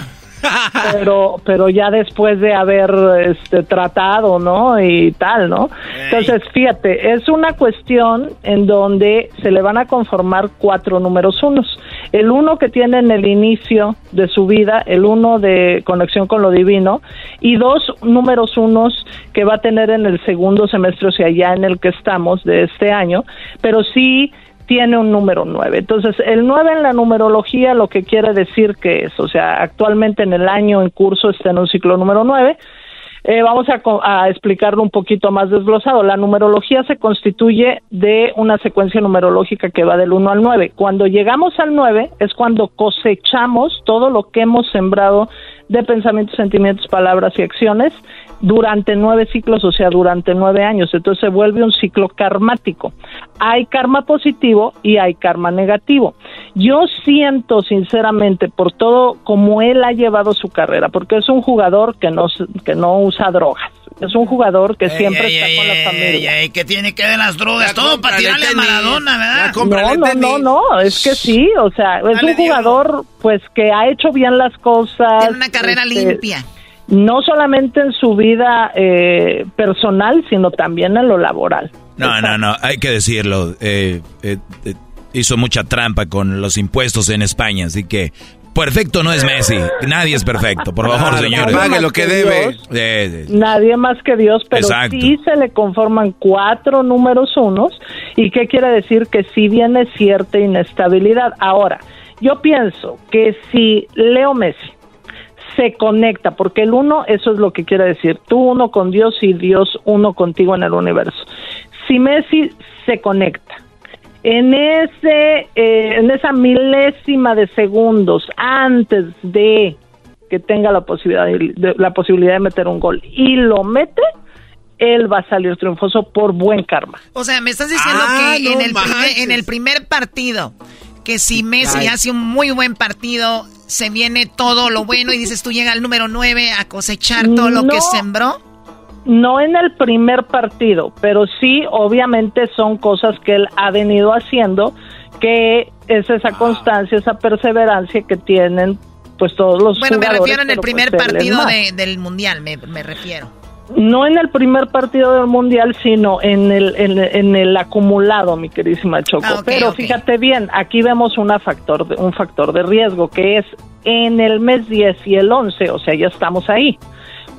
pero pero ya después de haber este, tratado, ¿no? Y tal, ¿no? Entonces, fíjate, es una cuestión en donde se le van a conformar cuatro números unos. El uno que tiene en el inicio de su vida, el uno de conexión con lo divino, y dos números unos que va a tener en el segundo semestre, o sea, ya en el que estamos de este año, pero sí tiene un número 9. Entonces, el 9 en la numerología lo que quiere decir que es, o sea, actualmente en el año en curso está en un ciclo número 9. Eh, vamos a, a, explicarlo un poquito más desglosado. La numerología se constituye de una secuencia numerológica que va del 1 al 9. Cuando llegamos al 9 es cuando cosechamos todo lo que hemos sembrado de pensamientos, sentimientos, palabras y acciones durante nueve ciclos, o sea, durante nueve años. Entonces se vuelve un ciclo karmático. Hay karma positivo y hay karma negativo. Yo siento sinceramente por todo como él ha llevado su carrera, porque es un jugador que no, que no usa drogas. Es un jugador que siempre está con la familia. Ey, ¿Qué tiene que ver las drogas? Todo para tirarle a Maradona, ¿verdad? No, no, no, no, es que sí, o sea, es un jugador pues que ha hecho bien las cosas. Tiene una carrera este, limpia no solamente en su vida eh, personal, sino también en lo laboral. No, no, no, hay que decirlo. Eh, eh, hizo mucha trampa con los impuestos en España, así que perfecto no es Messi. Nadie es perfecto, por favor, señores. Pague lo que debe. Nadie más que Dios, pero sí se le conforman cuatro números unos. ¿Y qué quiere decir? Que sí viene cierta inestabilidad. Ahora, yo pienso que si Leo Messi se conecta, porque el uno, eso es lo que quiere decir, tú uno con Dios y Dios uno contigo en el universo. Si Messi se conecta en ese, eh, en esa milésima de segundos antes de que tenga la posibilidad de, la posibilidad de meter un gol y lo mete, él va a salir triunfoso por buen karma. O sea, me estás diciendo ah, que en, el primer, en el primer partido que si Messi hace un muy buen partido, se viene todo lo bueno y dices tú llega al número 9 a cosechar todo lo que sembró? No en el primer partido, pero sí, obviamente son cosas que él ha venido haciendo, que es esa constancia, esa perseverancia que tienen pues todos los Bueno, me refiero en el pues, primer partido del mundial, me, refiero. No en el primer partido del mundial, sino en el, en, el acumulado, mi queridísima Choco. Ah, Pero fíjate bien, aquí vemos una factor un factor de riesgo que es en el mes 10 y el 11, o sea, ya estamos ahí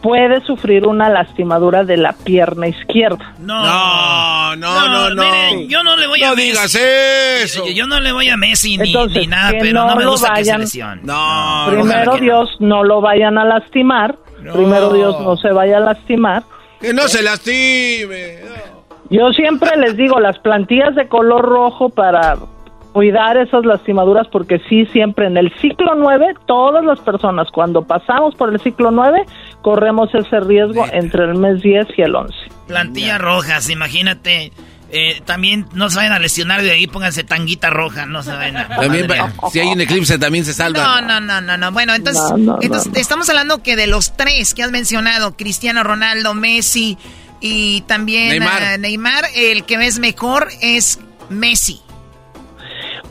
puede sufrir una lastimadura de la pierna izquierda. No, no, no, no. yo no le voy a No digas eso. Yo, no le voy a Messi ni, nada, pero no, me gusta vayan, que se No, primero Dios, no lo vayan a lastimar. Primero Dios, no se vaya a lastimar. Que no se lastime. Yo siempre les digo, las plantillas de color rojo para cuidar esas lastimaduras porque sí, siempre en el ciclo 9, todas las personas cuando pasamos por el ciclo 9, corremos ese riesgo entre el mes 10 y el 11. Plantillas rojas, imagínate. Eh, también no se vayan a lesionar de ahí, pónganse tanguita roja, no se vayan a... [LAUGHS] También, si hay un eclipse también se salva. No, no, no, no, no. Bueno, entonces, entonces estamos hablando que de los tres que has mencionado, Cristiano Ronaldo, Messi y también Neymar, Neymar el que ves mejor es Messi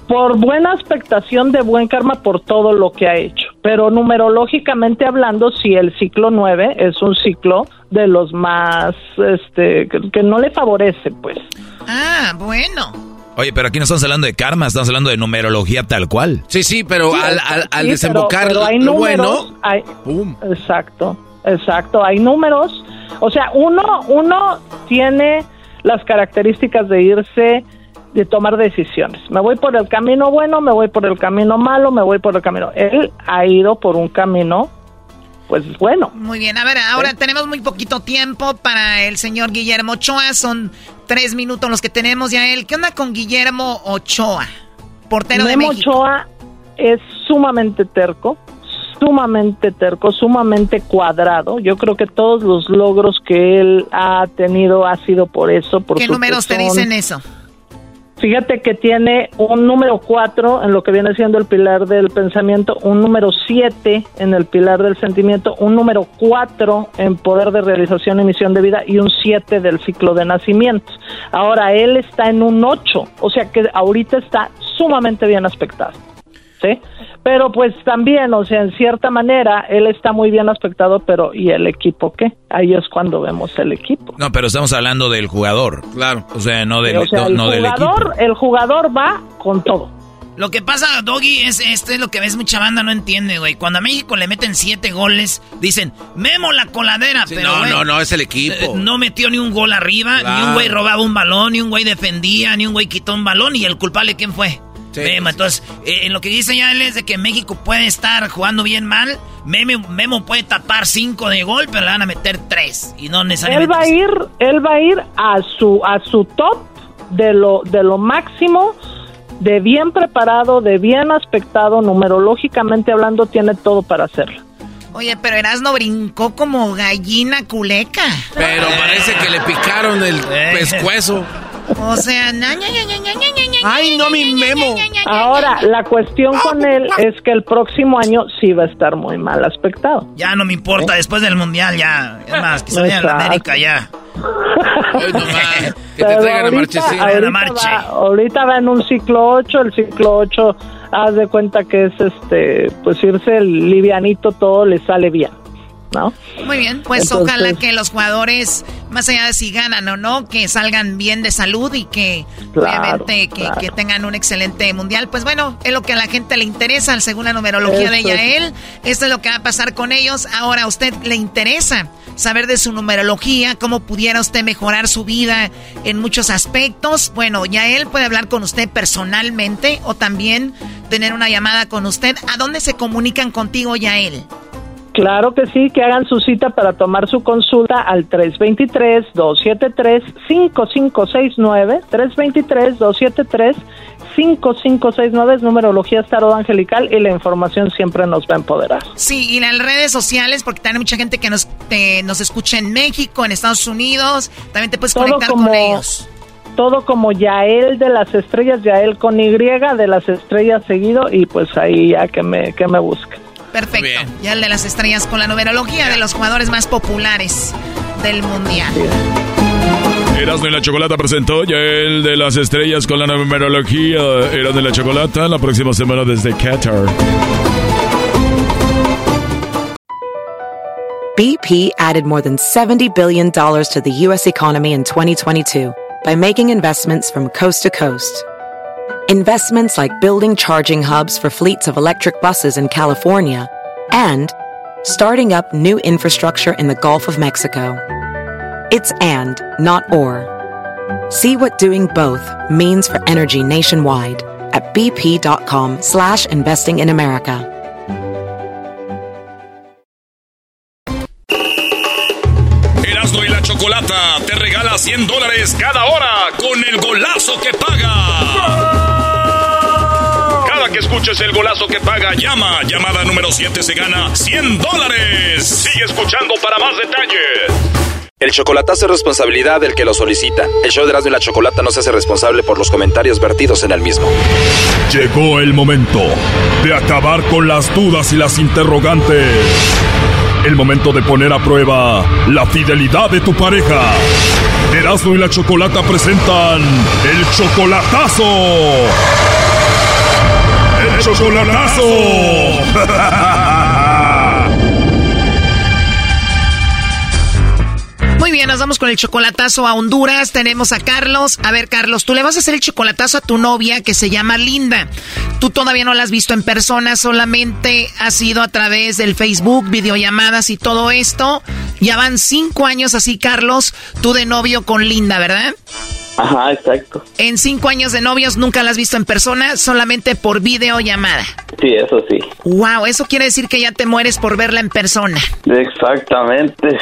por buena expectación de buen karma por todo lo que ha hecho. Pero numerológicamente hablando, si el ciclo 9 es un ciclo de los más, este, que, no le favorece, pues. Ah, bueno. Oye, pero aquí no estamos hablando de karma, estamos hablando de numerología tal cual. Sí, sí, pero al, al, desembocar hay números, bueno, Exacto, exacto, hay números. O sea, uno, uno tiene las características de irse de tomar decisiones. Me voy por el camino bueno, me voy por el camino malo, me voy por el camino. Él ha ido por un camino, pues bueno. Muy bien, a ver, ahora tenemos muy poquito tiempo para el señor Guillermo Ochoa. Son tres minutos los que tenemos ya él. ¿Qué onda con Guillermo Ochoa, portero de México? Ochoa es sumamente terco, sumamente terco, sumamente cuadrado. Yo creo que todos los logros que él ha tenido ha sido por eso. Por ¿Qué números te dicen eso? Fíjate que tiene un número 4 en lo que viene siendo el pilar del pensamiento, un número 7 en el pilar del sentimiento, un número 4 en poder de realización y misión de vida y un 7 del ciclo de nacimiento. Ahora él está en un 8, o sea que ahorita está sumamente bien aspectado. ¿Sí? Pero pues también, o sea, en cierta manera, él está muy bien aspectado, pero ¿y el equipo qué? Ahí es cuando vemos el equipo. No, pero estamos hablando del jugador. Claro. O sea, no del, no, del equipo. El jugador va con todo. Lo que pasa, Doggy, es esto es lo que ves mucha banda no entiende, güey. Cuando a México le meten siete goles, dicen, Memo la coladera, pero No, no, no, es el equipo. Eh, no metió ni un gol arriba, ni un güey robaba un balón, ni un güey defendía, ni un güey quitó un balón, y el culpable, ¿quién fue? Memo, entonces, eh, en lo que dice ya él es de que México puede estar jugando bien mal, Memo, Memo puede tapar cinco de gol, pero le van a meter tres, y no necesariamente... Él va a ir, él va a ir a su, a su top de lo, de lo máximo de bien preparado, de bien aspectado, numerológicamente hablando, tiene todo para hacerlo. Oye, pero Erasno brincó como gallina culeca. Pero parece que le picaron el pescuezo. O sea, ay, no mi memo. Ahora, la cuestión con él es que el próximo año sí va a estar muy mal aspectado. Ya no me importa, después del mundial ya. Es más, que se vaya a la América ya. que te traigan a marche. ahorita va en un ciclo 8, el ciclo 8, haz de cuenta que es este, pues irse el livianito, todo le sale bien. Muy bien, pues ojalá que los jugadores, más allá de si ganan o no, que salgan bien de salud y que obviamente que, tengan un excelente mundial. Pues bueno, es lo que a la gente le interesa, según la numerología de Yael. Esto es lo que va a pasar con ellos. Ahora a usted le interesa saber de su numerología, cómo pudiera usted mejorar su vida en muchos aspectos. Bueno, Yael puede hablar con usted personalmente o también tener una llamada con usted. ¿A dónde se comunican contigo, Yael? Claro que sí, que hagan su cita para tomar su consulta al 323-273-5569. 323-273-5569 es numerología tarot angelical y la información siempre nos va a empoderar. Sí, y las redes sociales, porque también hay mucha gente que nos, nos escucha en México, en Estados Unidos, también te puedes conectar con ellos todo como Yael de las estrellas, Yael con Y de las estrellas seguido y pues ahí ya que me, que me busquen. Perfecto. Ya el de las estrellas con la numerología de los jugadores más populares del mundial. Erasmo y la Chocolata presentó ya el de las estrellas con la numerología. Erasmo y la Chocolata la próxima semana desde Qatar. BP added more than $70 billion to the U.S. economy in 2022 by making investments from coast to coast. Investments like building charging hubs for fleets of electric buses in California and starting up new infrastructure in the Gulf of Mexico. It's and, not or. See what doing both means for energy nationwide at bp.com slash investing in America. Erasmo y la Chocolata te regala 100 dólares cada hora con el golazo que paga. Que escuches el golazo que paga, llama. Llamada número 7 se gana 100 dólares. Sigue escuchando para más detalles. El chocolatazo es responsabilidad del que lo solicita. El show de Erasmo y la Chocolata no se hace responsable por los comentarios vertidos en el mismo. Llegó el momento de acabar con las dudas y las interrogantes. El momento de poner a prueba la fidelidad de tu pareja. Erasmo y la Chocolata presentan el chocolatazo. Chocolatazo. Muy bien, nos vamos con el chocolatazo a Honduras. Tenemos a Carlos. A ver, Carlos, tú le vas a hacer el chocolatazo a tu novia que se llama Linda. Tú todavía no la has visto en persona, solamente ha sido a través del Facebook, videollamadas y todo esto. Ya van cinco años así, Carlos, tú de novio con Linda, ¿verdad? Ajá, exacto. En cinco años de novios nunca la has visto en persona, solamente por videollamada. Sí, eso sí. Wow, eso quiere decir que ya te mueres por verla en persona. Exactamente.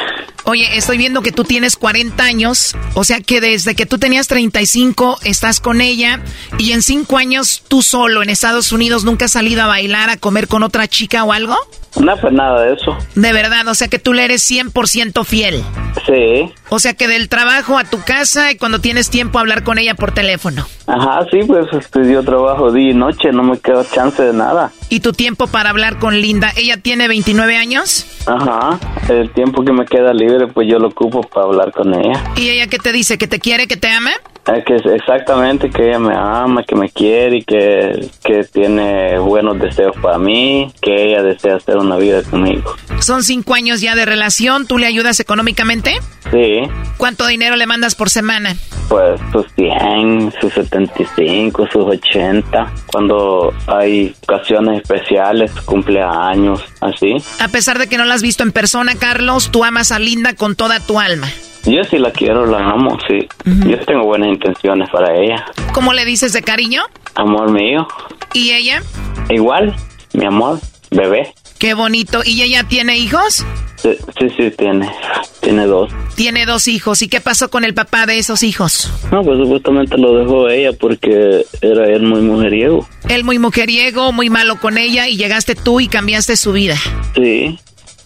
Oye, estoy viendo que tú tienes 40 años, o sea que desde que tú tenías 35 estás con ella y en cinco años tú solo en Estados Unidos nunca has salido a bailar, a comer con otra chica o algo. No, pues nada de eso. De verdad, o sea que tú le eres 100% fiel. Sí. O sea que del trabajo a tu casa y cuando tienes tiempo hablar con ella por teléfono. Ajá, sí, pues este, yo trabajo día y noche, no me queda chance de nada. ¿Y tu tiempo para hablar con Linda? ¿Ella tiene 29 años? Ajá, el tiempo que me queda libre pues yo lo ocupo para hablar con ella. ¿Y ella qué te dice? ¿Que te quiere, que te ama? Es que exactamente que ella me ama, que me quiere y que, que tiene buenos deseos para mí, que ella desea hacer una vida conmigo. Son cinco años ya de relación, ¿tú le ayudas económicamente? Sí. ¿Cuánto dinero le mandas por semana? Pues sus 100, sus 75, sus 80, cuando hay ocasiones especiales, cumpleaños, así. A pesar de que no la has visto en persona, Carlos, tú amas a Linda con toda tu alma. Yo sí la quiero, la amo, sí. Yo tengo buenas intenciones para ella. ¿Cómo le dices de cariño? Amor mío. ¿Y ella? Igual, mi amor, bebé. Qué bonito. ¿Y ella tiene hijos? Sí, sí, sí, tiene. Tiene dos. Tiene dos hijos. ¿Y qué pasó con el papá de esos hijos? No, pues supuestamente lo dejó ella porque era él muy mujeriego. Él muy mujeriego, muy malo con ella y llegaste tú y cambiaste su vida. Sí.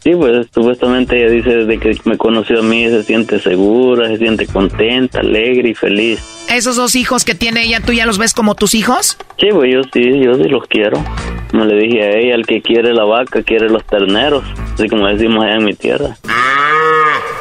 Sí, pues supuestamente ella dice desde que me conoció a mí se siente segura, se siente contenta, alegre y feliz. ¿Esos dos hijos que tiene ella, tú ya los ves como tus hijos? Sí, pues yo sí, yo sí los quiero. Como le dije a ella, el que quiere la vaca quiere los terneros, así como decimos allá en mi tierra.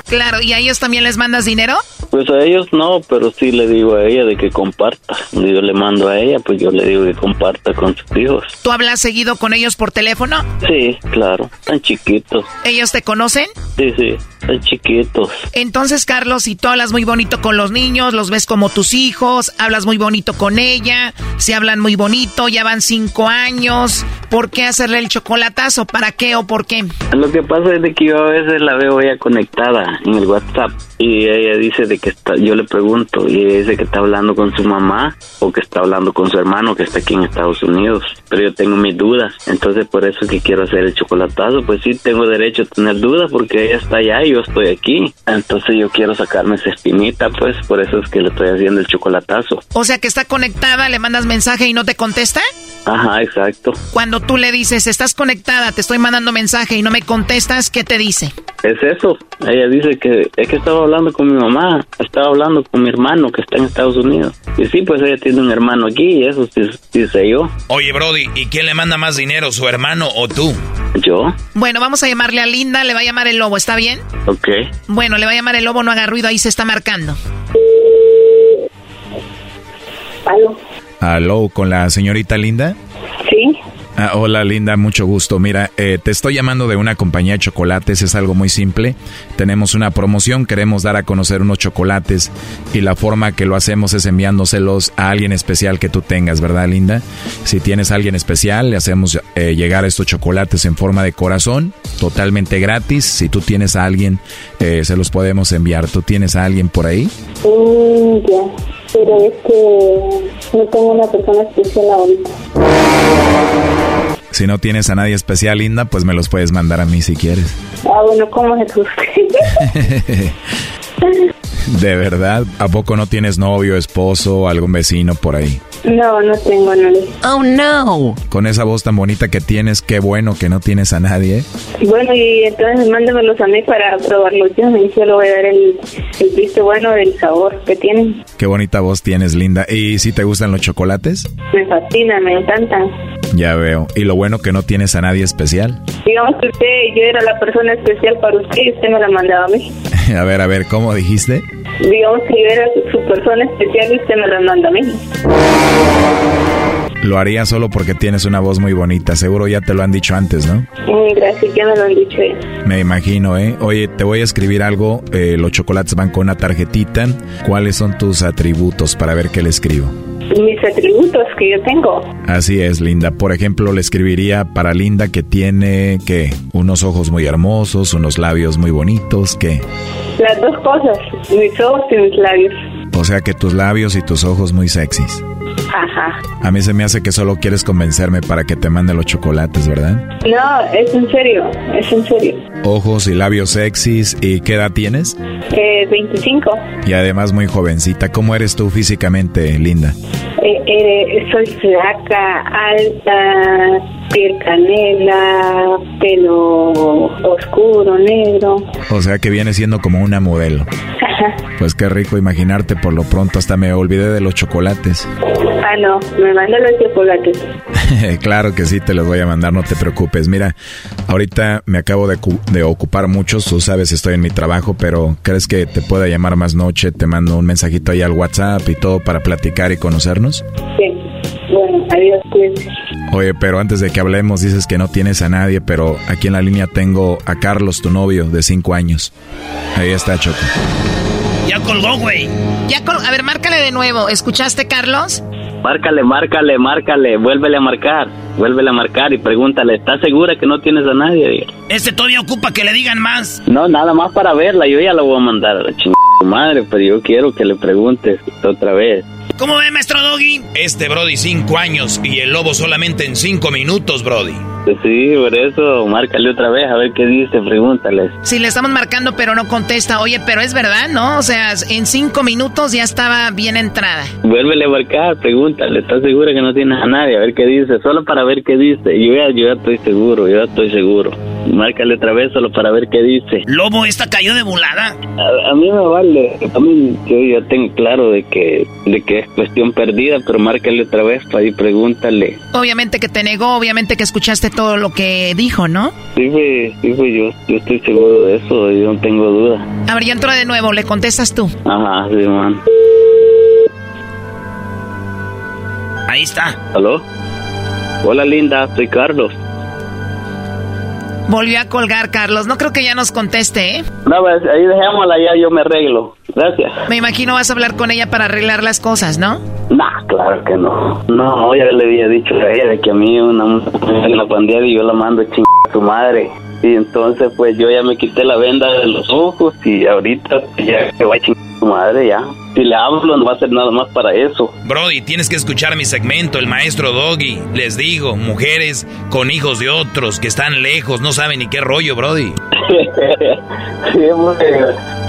Claro, ¿y a ellos también les mandas dinero? Pues a ellos no, pero sí le digo a ella de que comparta. Yo le mando a ella, pues yo le digo que comparta con sus hijos. ¿Tú hablas seguido con ellos por teléfono? Sí, claro, están chiquitos. ¿Ellos te conocen? Sí, sí, están chiquitos. Entonces, Carlos, si tú hablas muy bonito con los niños, los ves como tus hijos, hablas muy bonito con ella, se hablan muy bonito, ya van cinco años, ¿por qué hacerle el chocolatazo? ¿Para qué o por qué? Lo que pasa es de que yo a veces la veo ella conectada en el WhatsApp y ella dice de que está, yo le pregunto y ella dice que está hablando con su mamá o que está hablando con su hermano que está aquí en Estados Unidos, pero yo tengo mis dudas, entonces por eso es que quiero hacer el chocolatazo, pues sí tengo derecho a tener dudas porque ella está allá y yo estoy aquí, entonces yo quiero sacarme esa espinita, pues por eso es que le estoy haciendo el chocolatazo. O sea que está conectada, le mandas mensaje y no te contesta? Ajá, exacto. Cuando tú le dices, estás conectada, te estoy mandando mensaje y no me contestas, ¿qué te dice? Es eso. Ella dice que es que estaba hablando con mi mamá, estaba hablando con mi hermano que está en Estados Unidos. Y sí, pues ella tiene un hermano aquí y eso sí, sí sé yo. Oye, Brody, ¿y quién le manda más dinero, su hermano o tú? Yo. Bueno, vamos a llamarle a Linda, le va a llamar el lobo, ¿está bien? Ok. Bueno, le va a llamar el lobo, no haga ruido, ahí se está marcando. ¿Aló? Aló, con la señorita Linda. Sí. Ah, hola Linda, mucho gusto. Mira, eh, te estoy llamando de una compañía de chocolates, es algo muy simple. Tenemos una promoción, queremos dar a conocer unos chocolates y la forma que lo hacemos es enviándoselos a alguien especial que tú tengas, ¿verdad Linda? Si tienes a alguien especial, le hacemos eh, llegar estos chocolates en forma de corazón, totalmente gratis. Si tú tienes a alguien, eh, se los podemos enviar. ¿Tú tienes a alguien por ahí? Mm, pero es que no tengo una persona especial ahorita. Si no tienes a nadie especial, Linda, pues me los puedes mandar a mí si quieres. Ah, bueno, ¿cómo es usted? [LAUGHS] ¿De verdad? ¿A poco no tienes novio, esposo o algún vecino por ahí? No, no tengo a nadie. Oh, no. Con esa voz tan bonita que tienes, qué bueno que no tienes a nadie. Bueno, y entonces mándamelos a mí para probarlos yo. Y yo le voy a dar el, el visto bueno del sabor que tienen. Qué bonita voz tienes, Linda. ¿Y si te gustan los chocolates? Me fascinan, me encantan. Ya veo. ¿Y lo bueno que no tienes a nadie especial? Digamos que usted, yo era la persona especial para usted y usted me la mandaba a mí. [LAUGHS] a ver, a ver, ¿cómo dijiste? Digamos que yo era su, persona especial y usted me la manda a mí. Lo haría solo porque tienes una voz muy bonita. Seguro ya te lo han dicho antes, ¿no? Mm, Gracias, ya me lo han dicho ya. Me imagino, ¿eh? Oye, te voy a escribir algo. eh, los chocolates van con una tarjetita. ¿Cuáles son tus atributos para ver qué le escribo? Mis atributos que yo tengo. Así es, Linda. Por ejemplo, le escribiría para Linda que tiene, ¿qué? Unos ojos muy hermosos, unos labios muy bonitos, ¿qué? Las dos cosas, mis ojos y mis labios. O sea que tus labios y tus ojos muy sexys. Ajá. A mí se me hace que solo quieres convencerme para que te mande los chocolates, ¿verdad? No, es en serio, es en serio. Ojos y labios sexys. ¿Y qué edad tienes? Eh, 25. Y además muy jovencita. ¿Cómo eres tú físicamente, Linda? Eh, eh, soy flaca, alta, piel canela, pelo oscuro, negro. O sea que viene siendo como una modelo. Pues qué rico imaginarte, por lo pronto hasta me olvidé de los chocolates. Ah, no, me manda los chocolates. [LAUGHS] claro que sí, te los voy a mandar, no te preocupes. Mira, ahorita me acabo de, de ocupar mucho, tú sabes, estoy en mi trabajo, pero ¿crees que te pueda llamar más noche? Te mando un mensajito ahí al WhatsApp y todo para platicar y conocernos. Sí. Bueno, adiós, cuídense. Oye, pero antes de que hablemos, dices que no tienes a nadie, pero aquí en la línea tengo a Carlos, tu novio, de cinco años. Ahí está, Choco. Ya colgó, güey. Ya col- a ver, márcale de nuevo. ¿Escuchaste, Carlos? Márcale, márcale, márcale, vuélvele a marcar, vuélvele a marcar y pregúntale, ¿estás segura que no tienes a nadie? Este todavía ocupa que le digan más. No, nada más para verla, yo ya la voy a mandar a la chingada madre, pero yo quiero que le preguntes otra vez. ¿Cómo ve, maestro Doggy? Este Brody cinco años y el lobo solamente en cinco minutos, Brody. Sí, por eso, márcale otra vez, a ver qué dice, pregúntale. Sí, le estamos marcando, pero no contesta. Oye, pero es verdad, ¿no? O sea, en cinco minutos ya estaba bien entrada. Vuélvele a marcar, pregúntale, ¿estás segura que no tienes a nadie? A ver qué dice, solo para ver qué dice. Yo ya, yo ya estoy seguro, yo ya estoy seguro. Márcale otra vez solo para ver qué dice. Lobo, esta cayó de volada. A, a mí me vale, a mí yo ya tengo claro de que, de que es cuestión perdida, pero márcale otra vez para y pregúntale. Obviamente que te negó, obviamente que escuchaste todo lo que dijo, ¿no? Sí, fue, sí, fue yo, yo estoy seguro de eso, yo no tengo duda. A ver, ya entró de nuevo, le contestas tú. Ajá, sí, man. Ahí está. ¿Aló? Hola, linda, soy Carlos. Volvió a colgar, Carlos. No creo que ya nos conteste, ¿eh? No, pues, ahí dejémosla, ya yo me arreglo. Gracias. Me imagino vas a hablar con ella para arreglar las cosas, ¿no? Nah, claro que no. No, ya le había dicho a ella de que a mí una mujer la pandilla y yo la mando a chingar a su madre. Y entonces, pues yo ya me quité la venda de los ojos y ahorita ya que va a chingar a su madre, ya. Si le hablo, no va a ser nada más para eso. Brody, tienes que escuchar mi segmento, el maestro Doggy. Les digo, mujeres con hijos de otros que están lejos, no saben ni qué rollo, Brody. [LAUGHS] sí,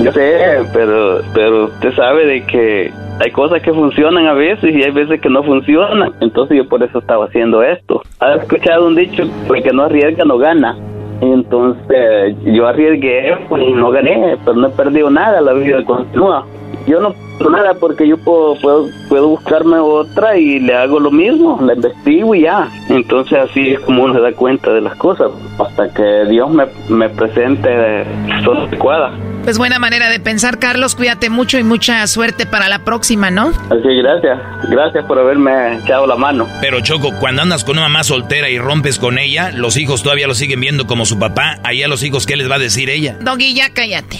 yo sé, pero, pero usted sabe de que hay cosas que funcionan a veces y hay veces que no funcionan. Entonces yo por eso estaba haciendo esto. ¿Has escuchado un dicho? El que no arriesga no gana. Entonces yo arriesgué pues, y no gané, pero no he perdido nada, la vida continúa. Yo no pierdo nada porque yo puedo, puedo, puedo buscarme otra y le hago lo mismo, la investigo y ya. Entonces así es como uno se da cuenta de las cosas, hasta que Dios me, me presente la persona adecuada. Pues buena manera de pensar, Carlos. Cuídate mucho y mucha suerte para la próxima, ¿no? Así, gracias. Gracias por haberme echado la mano. Pero Choco, cuando andas con una mamá soltera y rompes con ella, los hijos todavía lo siguen viendo como su papá. Ahí a los hijos, ¿qué les va a decir ella? Doggy, ya cállate.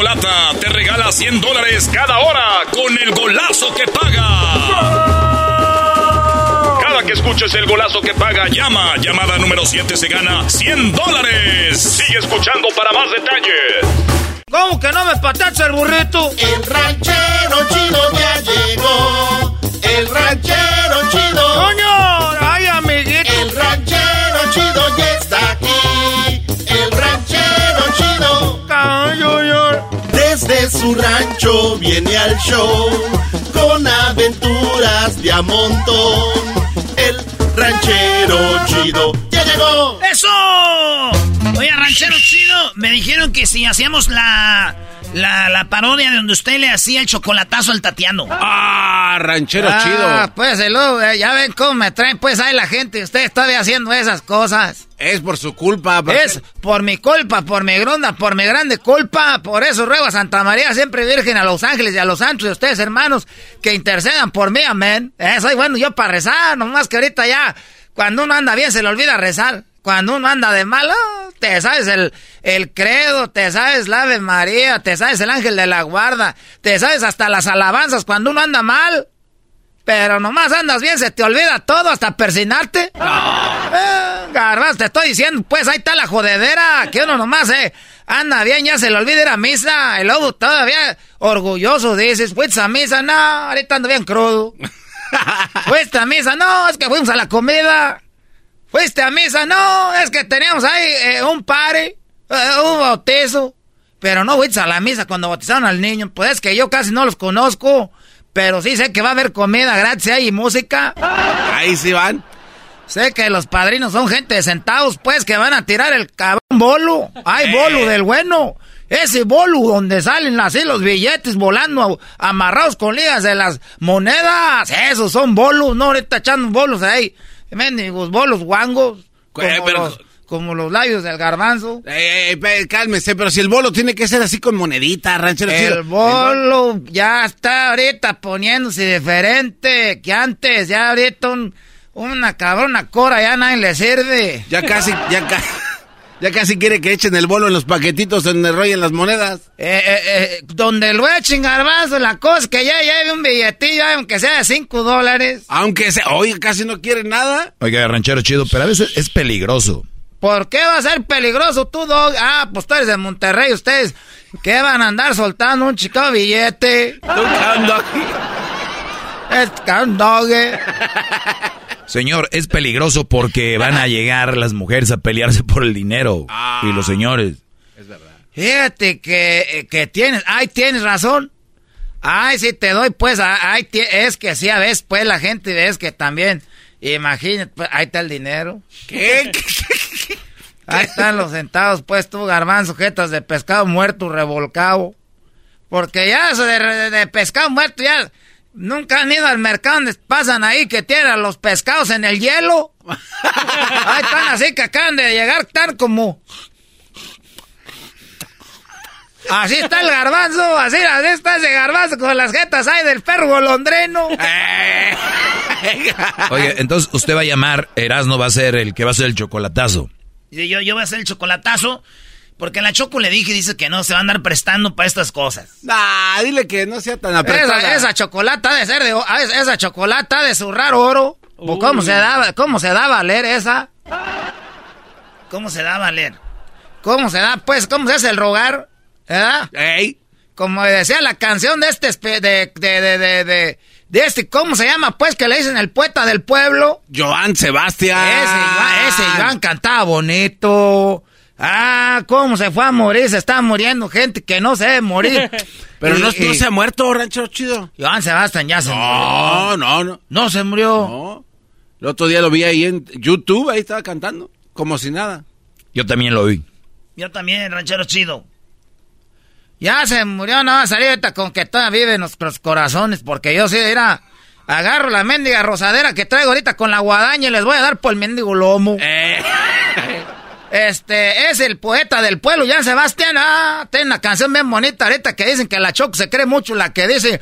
Chocolata te regala 100 dólares cada hora con el golazo que paga. Cada que escuches el golazo que paga, llama. Llamada número 7 se gana 100 dólares. Sigue escuchando para más detalles. ¿Cómo que no me patacha el burrito? El ranchero chido ya llegó. El ranchero chido. ¡Coño! ¡Ay, amiguito! El ranchero chido ya Desde su rancho viene al show con aventuras de a montón. El ranchero chido ya llegó. ¡Eso! Oye, ranchero chido, me dijeron que si hacíamos la, la, la parodia de donde usted le hacía el chocolatazo al Tatiano. Ah, ranchero Ah, chido. Pues el eh, ya ven cómo me traen pues ahí la gente. Usted está haciendo esas cosas. Es por su culpa. porque- Es por mi culpa, por mi gronda, por mi grande culpa. Por eso ruego a Santa María, siempre virgen, a los ángeles y a los santos y a ustedes, hermanos, que intercedan por mí, amén. Eh, soy bueno yo para rezar, nomás que ahorita ya, cuando uno anda bien se le olvida rezar. Cuando uno anda de malo, te sabes el, el credo, te sabes la Ave María, te sabes el ángel de la guarda, te sabes hasta las alabanzas cuando uno anda mal. Pero nomás andas bien, se te olvida todo hasta persinarte. [LAUGHS] Eh, Garbanzo, te estoy diciendo, pues ahí está la jodedera. Que uno nomás, eh, anda bien, ya se le olvida ir a misa. El lobo todavía orgulloso dices, fuiste a misa, no, ahorita ando bien crudo. [LAUGHS] fuiste a misa, no, es que fuimos a la comida. Fuiste a misa, no, es que teníamos ahí eh, un pare, eh, un bautizo. Pero no fuiste a la misa cuando bautizaron al niño. Pues es que yo casi no los conozco. Pero sí sé que va a haber comida gratis ahí y música. Ahí sí van. Sé que los padrinos son gente de centavos, pues, que van a tirar el cabrón bolo. Hay bolo del bueno. Ese bolo donde salen así los billetes volando amarrados con ligas de las monedas. Esos son bolos, no ahorita echando bolos ahí. Mendigos bolos guangos. Como, Eh, pero- los, como los labios del garbanzo. Eh, eh, cálmese, pero si el bolo tiene que ser así con monedita, ranchero chido. El bolo ya está ahorita poniéndose diferente que antes. Ya ahorita un- una cabrona cora ya nadie le sirve. Ya casi, ya, ca- ya casi quiere que echen el bolo en los paquetitos donde rollen las monedas. Eh, eh, eh, donde lo echen garbanzo, la cosa es que ya lleve un billetillo, aunque sea de 5 dólares. Aunque sea, oye, casi no quiere nada. Oiga, ranchero chido, pero a veces es peligroso. ¿Por qué va a ser peligroso tú, Dog? Ah, pues tú eres de Monterrey, ustedes. ¿Qué van a andar soltando un chico billete? Es un dog. eh. Señor, es peligroso porque van a llegar las mujeres a pelearse por el dinero. Y los señores. Fíjate que, eh, que tienes, ay, tienes razón. Ay, sí te doy, pues, ah, ay, es que sí, a veces, pues, la gente ves que también, imagínate, pues, ahí está el dinero. ¿Qué? Ahí están los centavos, pues, tú, garbanzo, jetas de pescado muerto, revolcado. Porque ya eso de, de- de pescado muerto, ya, nunca han ido al mercado donde pasan ahí que tienen los pescados en el hielo. [LAUGHS] Ahí están así que acaban de llegar, están como... Así está el garbanzo, así, así está ese garbanzo con las jetas ahí del perro golondreno. [LAUGHS] Oye, entonces usted va a llamar, Erasno va a ser el que va a hacer el chocolatazo. Yo, yo voy a hacer el chocolatazo, Porque la Choco le dije y dice que no se va a andar prestando para estas cosas. Nah, dile que no sea tan apretada. Esa, esa chocolata de ser de ah, esa chocolata de zurrar oro. ¿Cómo se da cómo se da a valer esa? ¿Cómo se da a valer? ¿Cómo se da pues cómo se hace el rogar? ¿Verdad? Ey. Como decía la canción de este de de de de, de, de este ¿cómo se llama? Pues que le dicen el poeta del pueblo. Joan Sebastián. Ese, ese Joan cantaba bonito. Ah, cómo se fue a morir, se está muriendo gente que no se debe morir. [LAUGHS] Pero no, no, se ha muerto, ranchero chido. Joan Sebastián ya se no, murió. No, no, no. No se murió. No. El otro día lo vi ahí en YouTube, ahí estaba cantando, como si nada. Yo también lo vi. Yo también, ranchero chido. Ya se murió, no va a salir ahorita con que todavía vive en nuestros corazones, porque yo sí, era agarro la mendiga rosadera que traigo ahorita con la guadaña y les voy a dar por el mendigo lomo. Eh. [LAUGHS] Este es el poeta del pueblo, Jan Sebastián. Ah, tiene una canción bien bonita ahorita que dicen que la Choco se cree mucho, la que dice,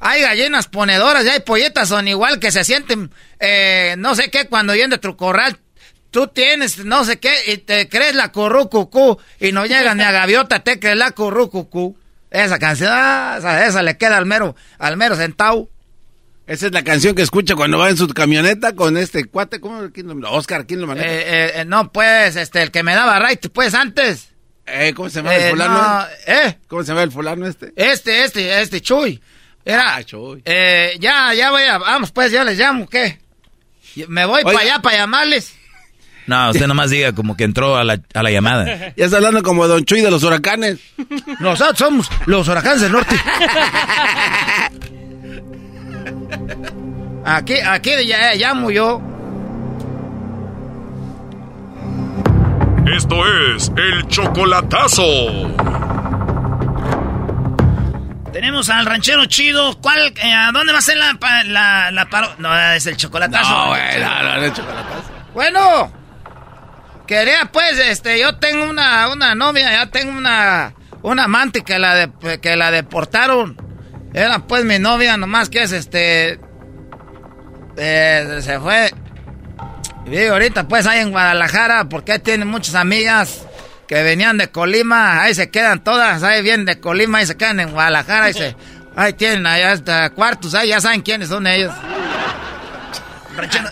hay gallinas ponedoras y hay polletas son igual que se sienten, eh, no sé qué, cuando vienen de tu corral. Tú tienes no sé qué y te crees la currucucú y no llegas ni a gaviota, te crees la currucucú. Esa canción, ah, esa, esa, le queda al mero, al mero centavo. Esa es la canción que escucha cuando va en su camioneta con este cuate, ¿cómo? ¿Quién lo, Oscar, ¿quién lo maneja? Eh, eh, no, pues, este, el que me daba right, pues, antes. Eh, ¿Cómo se llama el fulano? No, ¿Eh? ¿Cómo se llama el fulano este? Este, este, este, Chuy. Era, ah, Chuy. Eh, ya, ya voy a, vamos, pues, ya les llamo, ¿qué? Me voy para allá para llamarles. No, usted nomás diga como que entró a la, a la llamada. [LAUGHS] Ya está hablando como Don Chuy de los huracanes. Nosotros somos los huracanes del norte. [LAUGHS] Aquí, aquí ya, llamo yo. Esto es el chocolatazo. Tenemos al ranchero chido. ¿Cuál? Eh, ¿A dónde va a ser la, la, la paro? No, es el chocolatazo. No, güey, no, no, no, el chocolatazo. Bueno, quería pues, este, yo tengo una, una novia, ya tengo una, una amante que la, de, que la deportaron. Era pues mi novia, nomás que es este. Eh, se fue. Y ahorita pues ahí en Guadalajara, porque tiene muchas amigas que venían de Colima, ahí se quedan todas, ahí vienen de Colima, ahí se quedan en Guadalajara, y se, ahí tienen allá hasta cuartos, ahí ya saben quiénes son ellos. Ranchero,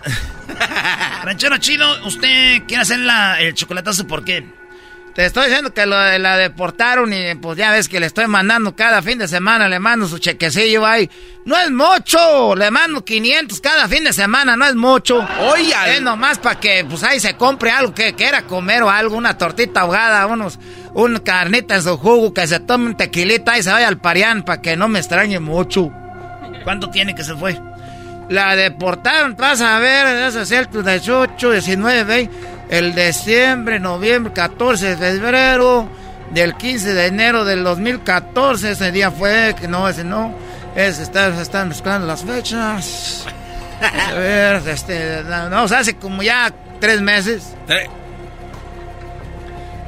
[LAUGHS] ranchero chino, ¿usted quiere hacer la, el chocolatazo por qué? Te estoy diciendo que lo, la deportaron y pues ya ves que le estoy mandando cada fin de semana, le mando su chequecillo ahí. No es mucho, le mando 500 cada fin de semana, no es mucho. Oye, es nomás para que pues ahí se compre algo que quiera comer o algo, una tortita ahogada, unos, un carnita en su jugo, que se tome un tequilita y se vaya al parián para que no me extrañe mucho. ¿Cuánto tiene que se fue? La deportaron, vas a ver, es el 18, 19, 20 el diciembre, noviembre, 14 de febrero, del 15 de enero del 2014, ese día fue, que no, ese no, es, está, están mezclando las fechas. A ver, [LAUGHS] este, no, o sea, hace como ya tres meses.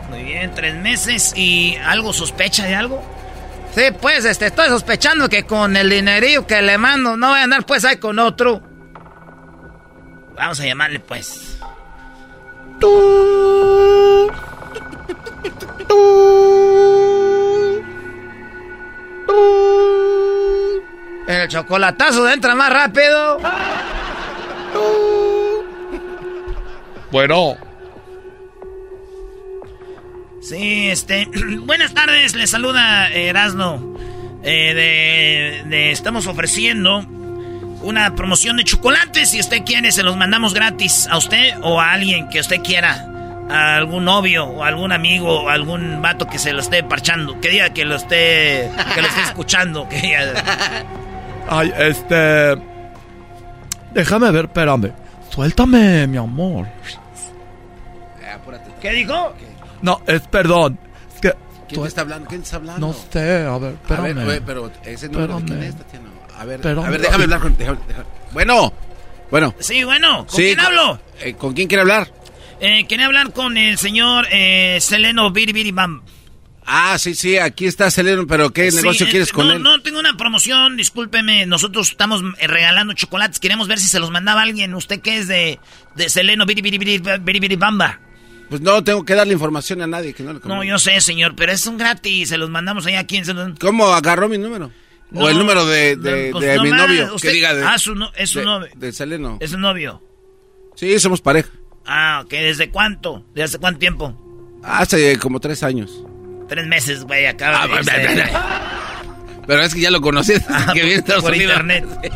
Muy bien, tres meses y algo sospecha de algo. Sí, pues, este, estoy sospechando que con el dinerillo que le mando no voy a andar pues ahí con otro. Vamos a llamarle pues. El chocolatazo entra más rápido. Bueno. Sí, este. [CLEARS THROAT] Buenas tardes, le saluda Erasno. Eh, de, Estamos ofreciendo una promoción de chocolates. Si usted quiere, se los mandamos gratis a usted o a alguien que usted quiera. A algún novio o algún amigo o algún vato que se lo esté parchando. Que diga que lo esté, que lo esté escuchando. Que [LAUGHS] Ay, este. Déjame ver, espérame. Suéltame, mi amor. ¿Qué dijo? No, es perdón. Es que ¿Quién te está hablando? ¿Quién te está hablando? No sé, a ver, espérame. A ver, pero ese número de quién es, Tatiana. A ver, Espérame. a ver, déjame hablar con... déjame- déjame- Bueno, bueno. Sí, bueno, ¿con Sí, quién con- hablo? eh, ¿Con quién quiere hablar? Eh, quería hablar con el señor eh, Seleno Biribiribam. Ah, sí, sí, aquí está Seleno, pero ¿qué Sí, negocio eh, quieres con no, él? No, tengo una promoción, discúlpeme. Nosotros estamos eh, regalando chocolates. Queremos ver si se los mandaba alguien. ¿Usted qué es de, de Seleno Biribiribiribamba? Pues no tengo que darle información a nadie que no le No, yo sé, señor, pero es un gratis. Se los mandamos ahí a quien se los... ¿Cómo agarró mi número? O el número de, de, pues de mi novio. usted- que diga de, ah, su no- es su de- novio. De Seleno. Es un novio. Sí, somos pareja. Ah, ok. ¿Desde cuánto? ¿Desde hace cuánto tiempo? Hace como tres años. Tres meses, güey, acaba Ah, de... bla, bla, bla, Pero es que ya lo conocí desde que Ah, por Unidos. internet. [LAUGHS]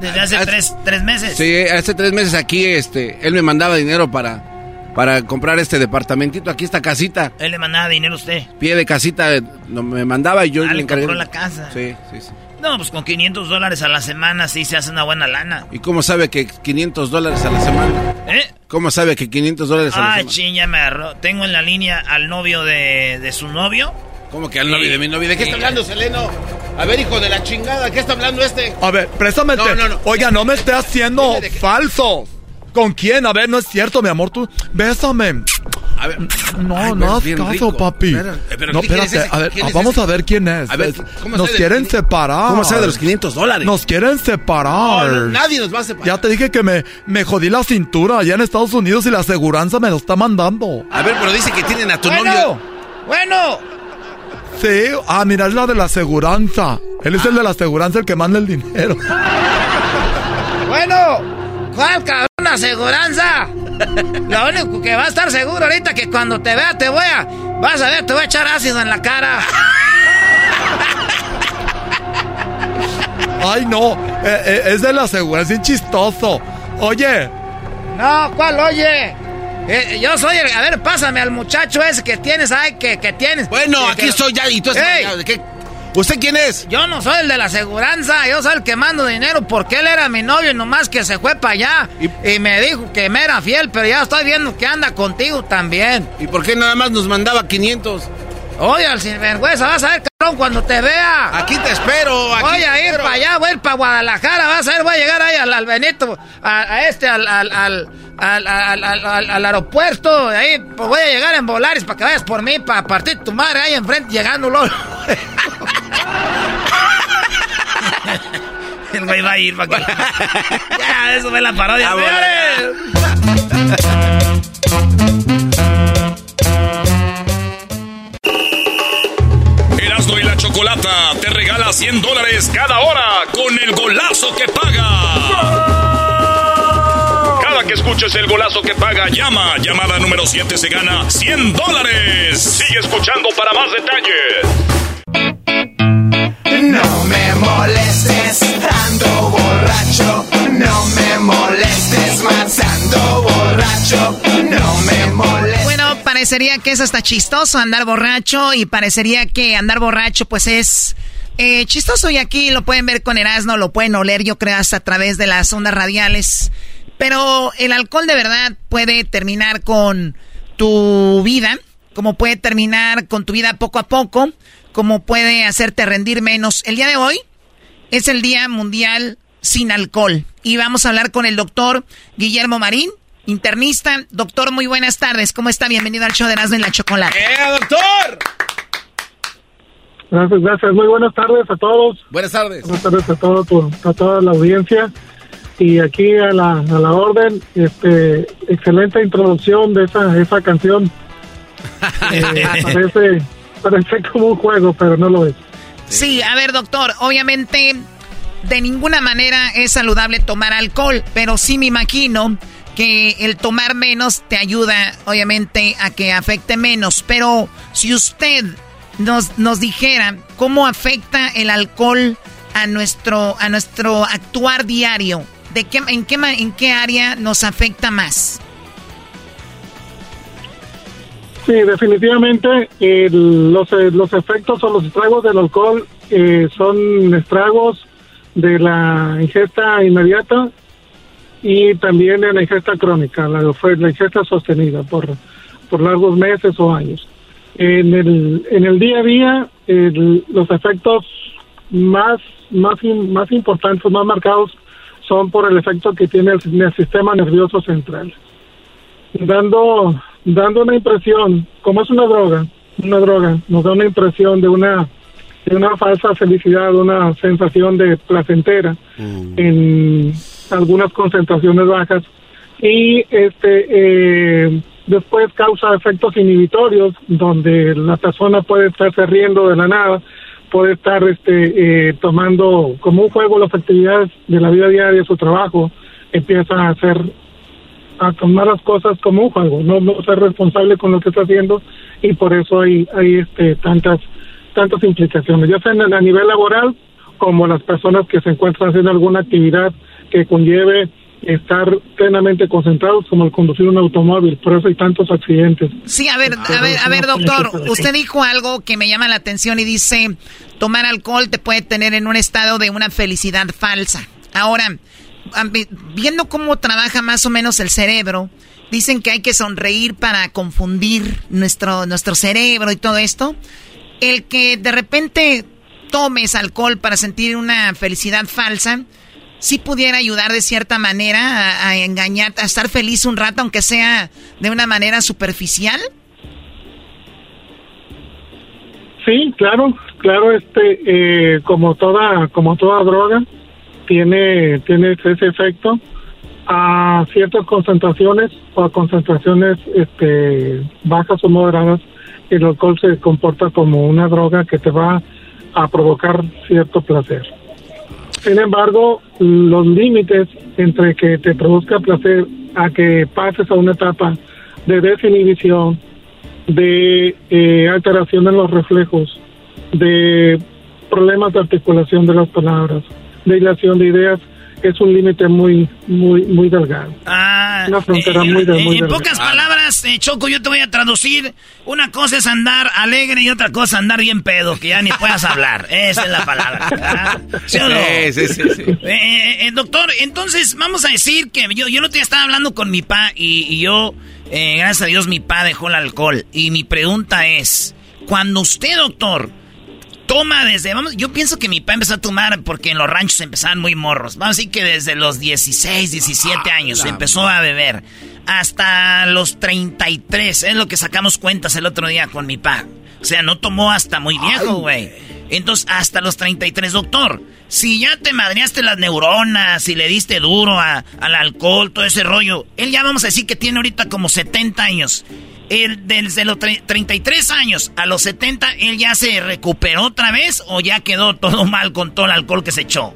Desde hace tres, tres meses. Sí, hace tres meses aquí, este, él me mandaba dinero para, para comprar este departamentito, aquí esta casita, Él le mandaba dinero a usted. pie de casita, eh, no, me mandaba y yo Ah, le encargué. compró la casa. Sí, sí, sí. No, pues con 500 dólares a la semana sí se hace una buena lana. ¿Y cómo sabe que 500 dólares a la semana? ¿Eh? ¿Cómo sabe que 500 dólares a la Ah, semana? ching, ya me agarró. Tengo en la línea al novio de, de su novio. ¿Cómo que al novio de mi novio? ¿De qué está hablando, Seleno? A ver, hijo de la chingada, ¿qué está hablando este? A ver, préstamente. No, no, no. Oiga, no me esté haciendo falso. ¿Con quién? A ver, no es cierto, mi amor. Tú, bésame. A ver. No, Ay, no bien caso, rico. papi. Espera, eh, pero no, ¿quién es espérate. A ver, ¿Quién ah, es vamos ese? a ver quién es. A ver, ¿cómo nos de quieren separar. ¿Cómo sabe de los 500 dólares? Nos quieren separar. No, nadie nos va a separar. Ya te dije que me, me jodí la cintura allá en Estados Unidos y la aseguranza me lo está mandando. A ver, pero dice que tienen a tu Bueno, novio. bueno. Sí, ah, mira, es la de la aseguranza. Él es el de la aseguranza, el que manda el dinero. Bueno, ¿cuál cabrón aseguranza? Lo único que va a estar seguro ahorita que cuando te vea te voy a... Vas a ver, te voy a echar ácido en la cara. Ay, no, eh, eh, es de la aseguranza, es chistoso. Oye, No, ¿cuál oye? Eh, yo soy el... A ver, pásame al muchacho ese que tienes ahí, que, que tienes. Bueno, Que- aquí que- estoy ya y tú estás... ¿Usted quién es? Yo no soy el de la aseguranza, yo soy el que mando dinero porque él era mi novio y nomás que se fue para allá y, me dijo que me era fiel, pero ya estoy viendo que anda contigo también. ¿Y por qué nada más nos mandaba 500? Oye, al sinvergüenza, vas a ver, cabrón, cuando te vea. Aquí te espero, aquí voy a ir para allá, voy a ir para Guadalajara, vas a ver, voy a llegar ahí al, al Benito, a, a este, al, al, al, al, al- al- al- al aeropuerto, ahí pues voy a llegar en Volaris para que vayas por mí, para partir tu madre ahí enfrente, llegando luego. [LAUGHS] [LAUGHS] El güey va a ir para que... [LAUGHS] ya, eso fue la parodia. Ah. Erasmo y la Chocolata te regala 100 dólares cada hora con el golazo que paga. Cada que escuches el golazo que paga, llama. Llamada número 7 se gana 100 dólares. Sigue escuchando para más detalles. Molestes, ando borracho. No me molestes más, ando borracho. No me molestes. Bueno, parecería que es hasta chistoso andar borracho y parecería que andar borracho pues es eh, chistoso y aquí lo pueden ver con Erasmo, lo pueden oler yo creo hasta a través de las ondas radiales. Pero el alcohol de verdad puede terminar con tu vida, como puede terminar con tu vida poco a poco, como puede hacerte rendir menos. El día de hoy es el Día Mundial sin Alcohol. Y vamos a hablar con el doctor Guillermo Marín, internista. Doctor, muy buenas tardes. ¿Cómo está? Bienvenido al show de Erasmo en la Chocolate. ¡Eh, doctor! Gracias, gracias. Muy buenas tardes a todos. Buenas tardes. Buenas tardes a, todo tu- a toda la audiencia. Y aquí a la, a la orden, este, excelente introducción de esa, esa canción. [LAUGHS] Eh, parece, parece como un juego, pero no lo es. Sí, a ver, doctor, obviamente de ninguna manera es saludable tomar alcohol, pero sí me imagino que el tomar menos te ayuda, obviamente, a que afecte menos. Pero si usted nos, nos dijera cómo afecta el alcohol a nuestro, a nuestro actuar diario, ¿de qué, en, qué, ¿en qué área nos afecta más? Sí, definitivamente los, eh, los efectos o los estragos del alcohol eh, son estragos de la ingesta inmediata y también de la ingesta crónica, la, ingesta sostenida por, por largos meses o años. En el, en el día a día, los efectos más, más, más importantes, más marcados, son por el efecto que tiene el, el sistema nervioso central dando dando una impresión, como es una droga, una droga, nos da una impresión de una de una falsa felicidad, una sensación de placentera en algunas concentraciones bajas. Y este eh, después causa efectos inhibitorios donde la persona puede estarse riendo de la nada, puede estar este eh, tomando como un juego las actividades de la vida diaria, su trabajo, empieza a hacer a tomar las cosas como un juego, no, no ser responsable con lo que está haciendo y por eso hay hay este tantas tantas implicaciones, ya sea a nivel laboral como las personas que se encuentran haciendo alguna actividad que conlleve estar plenamente concentrados como el conducir un automóvil, por eso hay tantos accidentes. Sí, a ver, a ver, a ver, doctor, usted dijo algo que me llama la atención y dice, tomar alcohol te puede tener en un estado de una felicidad falsa. Ahora, viendo cómo trabaja más o menos el cerebro, dicen que hay que sonreír para confundir nuestro, nuestro cerebro y todo esto. El que de repente tomes alcohol para sentir una felicidad falsa, sí pudiera ayudar de cierta manera a, engañar, a estar feliz un rato, aunque sea de una manera superficial? Sí, claro, claro, este, eh, como toda, como toda droga, tiene, tiene ese efecto a ciertas concentraciones o a concentraciones, este, bajas o moderadas, el alcohol se comporta como una droga que te va a provocar cierto placer. Sin embargo, los límites entre que te produzca placer a que pases a una etapa de desinhibición, de eh, alteración en los reflejos, de problemas de articulación de las palabras, de dilación de ideas, es un límite muy, muy, muy delgado. Ah, Una frontera muy, muy En pocas palabras, eh, Choco, yo te voy a traducir. Una cosa es andar alegre y otra cosa andar bien pedo, que ya ni puedas hablar. [LAUGHS] Esa es la palabra. ¿Sí o no? Sí, sí, sí. Eh, eh, doctor, entonces vamos a decir que yo, yo no te estaba hablando con mi pa y, y yo, gracias a Dios, mi pa dejó el alcohol. Y mi pregunta es, cuando usted, doctor, toma desde, vamos, yo pienso que mi papá empezó a tomar porque en los ranchos empezaban muy morros. Vamos a decir que desde los 16, 17 años empezó a beber hasta los 33, es lo que sacamos cuentas el otro día con mi papá. O sea, no tomó hasta muy viejo, güey. Entonces, hasta los 33, doctor. Si ya te madreaste las neuronas, si le diste duro al alcohol, todo ese rollo, él ya vamos a decir que tiene ahorita como 70 años él desde los 33 años a los 70, ¿él ya se recuperó otra vez o ya quedó todo mal con todo el alcohol que se echó?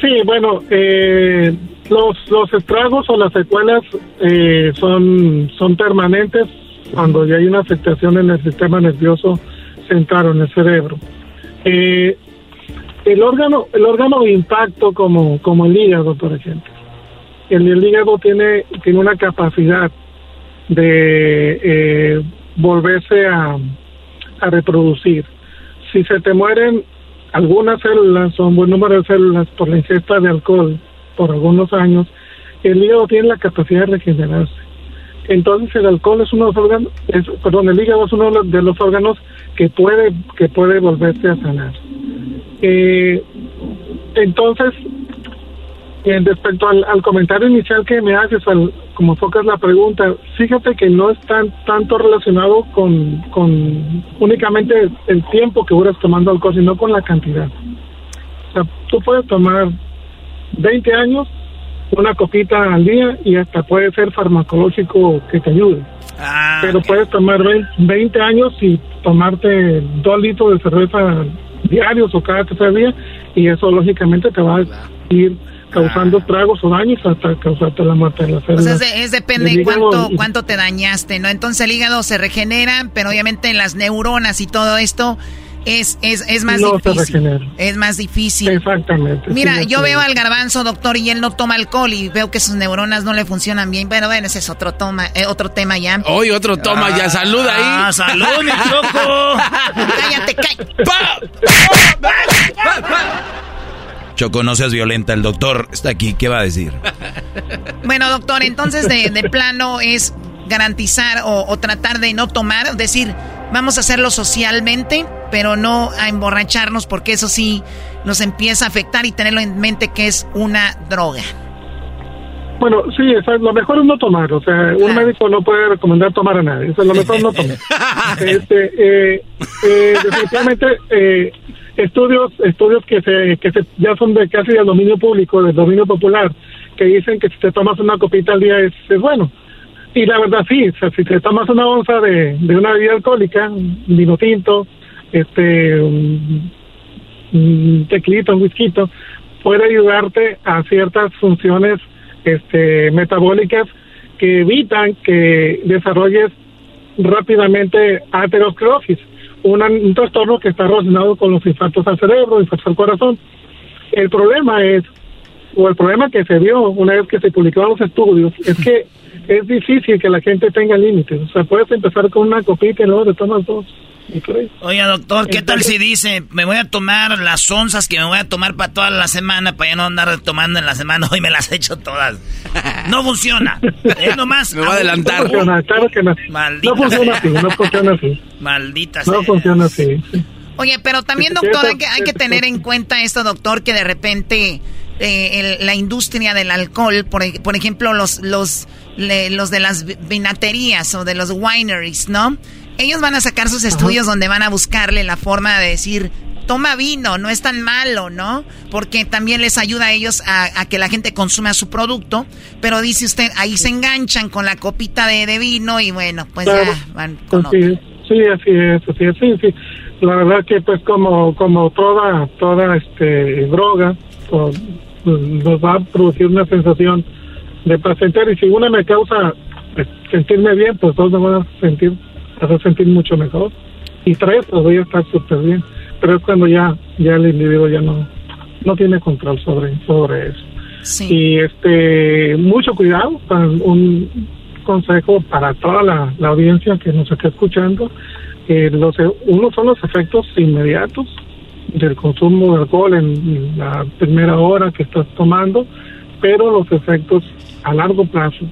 Sí, bueno, eh, los, los estragos o las secuelas eh, son, son permanentes cuando ya hay una afectación en el sistema nervioso central en el cerebro. Eh, el órgano el órgano de impacto como, como el hígado, por ejemplo, el, hígado tiene, tiene una capacidad de eh, volverse a, a reproducir. Si se te mueren algunas células o un buen número de células por la ingesta de alcohol por algunos años, el hígado tiene la capacidad de regenerarse. Entonces el alcohol es uno de los órganos, perdón, el hígado es uno de los órganos que puede que puede volverse a sanar. Eh, entonces en respecto al, comentario inicial que me haces, al, como enfocas la pregunta, fíjate que no es tan, tanto relacionado con, con únicamente el tiempo que duras tomando alcohol, sino con la cantidad. O sea, tú puedes tomar 20 años, una copita al día y hasta puede ser farmacológico que te ayude. Ah, Pero puedes tomar 20 años y tomarte dos litros de cerveza diarios o cada tercer día y eso lógicamente te va a ir causando tragos o daños hasta causarte la muerte de la célula. Pues es, depende de cuánto, cuánto te dañaste, ¿no? Entonces el hígado se regenera, pero obviamente las neuronas y todo esto es, es, es más difícil. Es más difícil. Exactamente. Mira, yo veo al garbanzo, doctor, y él no toma alcohol y veo que sus neuronas no le funcionan bien. Pero bueno, ese es otro, toma, eh, otro tema ya. Hoy otro toma ya. Saluda ahí. Ah, salud, mi [LAUGHS] choco. Cállate, cállate. [LAUGHS] Choco, no seas violenta, el doctor está aquí, ¿qué va a decir? [LAUGHS] Bueno, doctor, entonces de, plano es garantizar o, tratar de no tomar, decir, vamos a hacerlo socialmente, pero no a emborracharnos porque eso sí nos empieza a afectar y tenerlo en mente que es una droga. Bueno, sí, lo mejor es no tomar, o sea, un médico no puede recomendar tomar a nadie, es lo mejor no [LAUGHS] tomar. este, eh, eh, definitivamente, eh, estudios estudios que se que se, ya son de casi del dominio público del dominio popular que dicen que si te tomas una copita al día es, es bueno. Y la verdad sí, o sea, si te tomas una onza de, de una bebida alcohólica, vino tinto, este, un, un tequilito, un whisky, puede ayudarte a ciertas funciones este, metabólicas que evitan que desarrolles rápidamente aterosclerosis, un trastorno que está relacionado con los infartos al cerebro, infartos al corazón. El problema es, o el problema que se vio una vez que se publicaron los estudios, es que es difícil que la gente tenga límites. O sea, puedes empezar con una copita y luego te tomas dos. Oiga, doctor, ¿qué tal si dice, me voy a tomar las onzas que me voy a tomar para toda la semana, para ya no andar tomando en la semana, [LAUGHS] hoy me las he hecho todas? No funciona. Es nomás. Me va a adelantar. No funciona, claro que no. Maldita no funciona así, no funciona así. Maldita No funciona así. Oye, pero también, doctor, hay que, hay que tener en cuenta esto, doctor, que de repente eh, la industria del alcohol, por, por ejemplo, los, los, los de las vinaterías o de los wineries, ¿no? Ellos van a sacar sus estudios donde van a buscarle la forma de decir, toma vino, no es tan malo, ¿no? Porque también les ayuda a ellos a, que la gente consuma su producto. Pero dice usted, ahí se enganchan con la copita de, vino y bueno, pues ya van con sí, sí, así es, así es, sí, sí. La verdad que pues como, como toda, toda este droga, pues, nos va a producir una sensación de placer y si una me causa pues, sentirme bien, pues dos me van a sentir hacer sentir mucho mejor. Y tres, pues voy a estar súper bien. Pero es cuando ya, ya el individuo ya no, no tiene control sobre, sobre eso. Y este, mucho cuidado, un consejo para toda la, audiencia que nos está escuchando. Eh, los, uno son los efectos inmediatos del consumo de alcohol en la primera hora que estás tomando, pero los efectos a largo plazo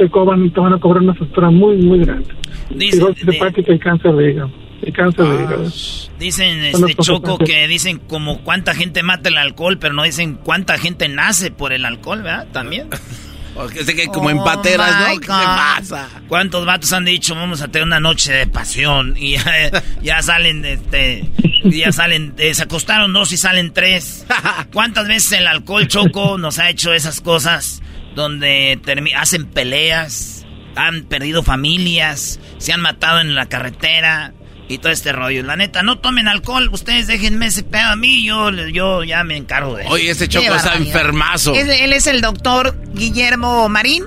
te, cobran, te van a cobrar una factura muy, muy grande. Dicen, y cáncer de hígado. Y cáncer de hígado. Ah, dicen, este Choco, que dicen como cuánta gente mata el alcohol, pero no dicen cuánta gente nace por el alcohol, ¿verdad? También. [LAUGHS] Porque sé que como oh empateras, ¿no? ¿Qué pasa? ¿Cuántos vatos han dicho vamos a tener una noche de pasión? Y ya, [LAUGHS] salen, este, ya salen, eh, se acostaron dos y salen tres. [LAUGHS] ¿Cuántas veces el alcohol choco nos ha hecho esas cosas? Donde hacen peleas, han perdido familias, se han matado en la carretera y todo este rollo. La neta, no tomen alcohol, ustedes déjenme ese pedo a mí, yo, yo ya me encargo de eso. Oye, ese choco está enfermazo. él es el doctor Guillermo Marín.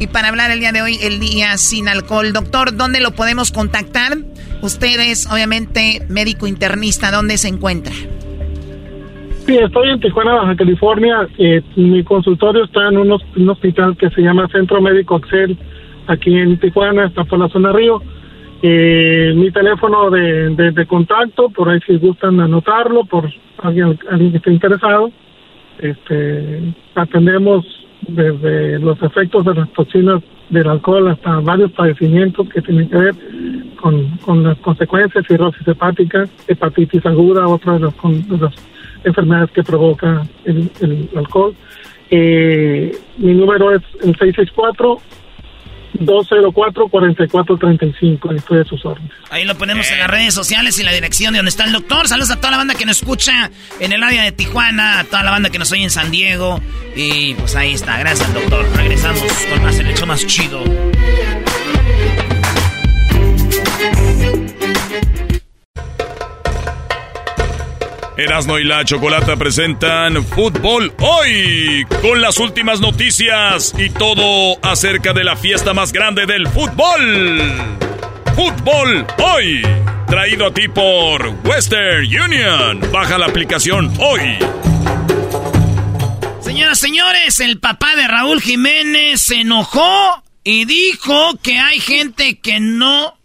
Y para hablar el día de hoy, el día sin alcohol. Doctor, ¿dónde lo podemos contactar? Ustedes, obviamente, médico internista, ¿dónde se encuentra? Sí, estoy en Tijuana, Baja California. Eh, mi consultorio está en un, hospital que se llama Centro Médico Excel, aquí en Tijuana, está por la zona Río. Eh, mi teléfono de, contacto, por ahí si gustan anotarlo, por alguien, alguien que esté interesado. Este, atendemos desde los efectos de las toxinas del alcohol hasta varios padecimientos que tienen que ver con, con las consecuencias, cirrosis hepática, hepatitis aguda, otra de los enfermedades que provoca el, alcohol. Eh, mi número es el 664 204-4435. Estoy de sus órdenes. Ahí lo ponemos en las redes sociales y la dirección de donde está el doctor. Saludos a toda la banda que nos escucha en el área de Tijuana, a toda la banda que nos oye en San Diego. Y pues ahí está. Gracias, doctor. Regresamos con más el hecho más chido. Erasmo y la Chocolata presentan Fútbol Hoy con las últimas noticias y todo acerca de la fiesta más grande del fútbol. Fútbol Hoy, traído a ti por Western Union. Baja la aplicación hoy. Señoras, señores, el papá de Raúl Jiménez se enojó y dijo que hay gente que no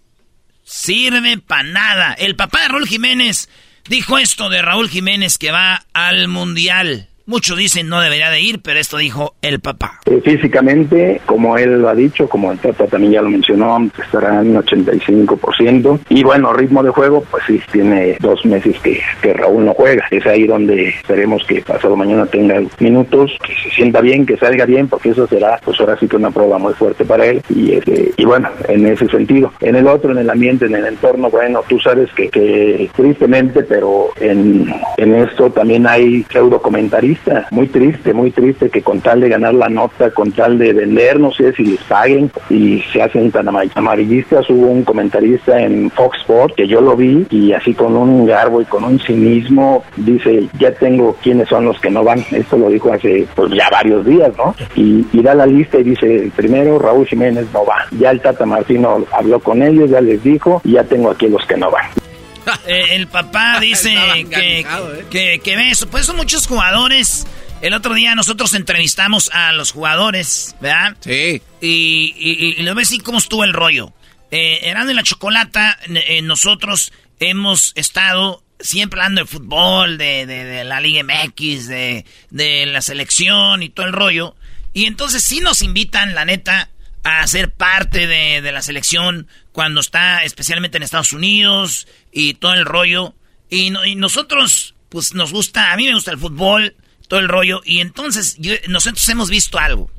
sirve para nada. El papá de Raúl Jiménez Dijo esto de Raúl Jiménez que va al Mundial. Muchos dicen no debería de ir, pero esto dijo el papá. Eh, físicamente, como él lo ha dicho, como el Tata también ya lo mencionó, estará en 85%. Y bueno, ritmo de juego, pues sí, tiene dos meses que, Raúl no juega. Es ahí donde esperemos que pasado mañana tenga minutos, que se sienta bien, que salga bien, porque eso será, pues ahora sí que una prueba muy fuerte para él. Y, este, y bueno, en ese sentido. En el otro, en el ambiente, en el entorno, bueno, tú sabes que, que tristemente, pero en, esto también hay pseudo comentaristas Muy triste, muy triste que con tal de ganar la nota, con tal de vender, no sé si les paguen y se hacen tan amarillistas. Hubo un comentarista en Fox Sports que yo lo vi y así con un garbo y con un cinismo dice, ya tengo quiénes son los que no van. Esto lo dijo hace pues ya varios días, ¿no? Y, da la lista y dice, primero Raúl Jiménez no va. Ya el Tata Martino habló con ellos, ya les dijo, ya tengo aquí los que no van. [LAUGHS] Eh, el papá dice que, ¿eh? que, que, ve eso. Pues son muchos jugadores. El otro día nosotros entrevistamos a los jugadores, ¿verdad? Sí. Y, y, y, lo ves así cómo estuvo el rollo. Eh, en la Chocolata, eh, nosotros hemos estado siempre hablando de fútbol, de, de, de la Liga MX, de, de, la selección y todo el rollo. Y entonces sí nos invitan, la neta, a ser parte de, de la selección cuando está especialmente en Estados Unidos y todo el rollo. Y, nosotros, pues nos gusta, a mí me gusta el fútbol, todo el rollo. Y entonces nosotros hemos visto algo.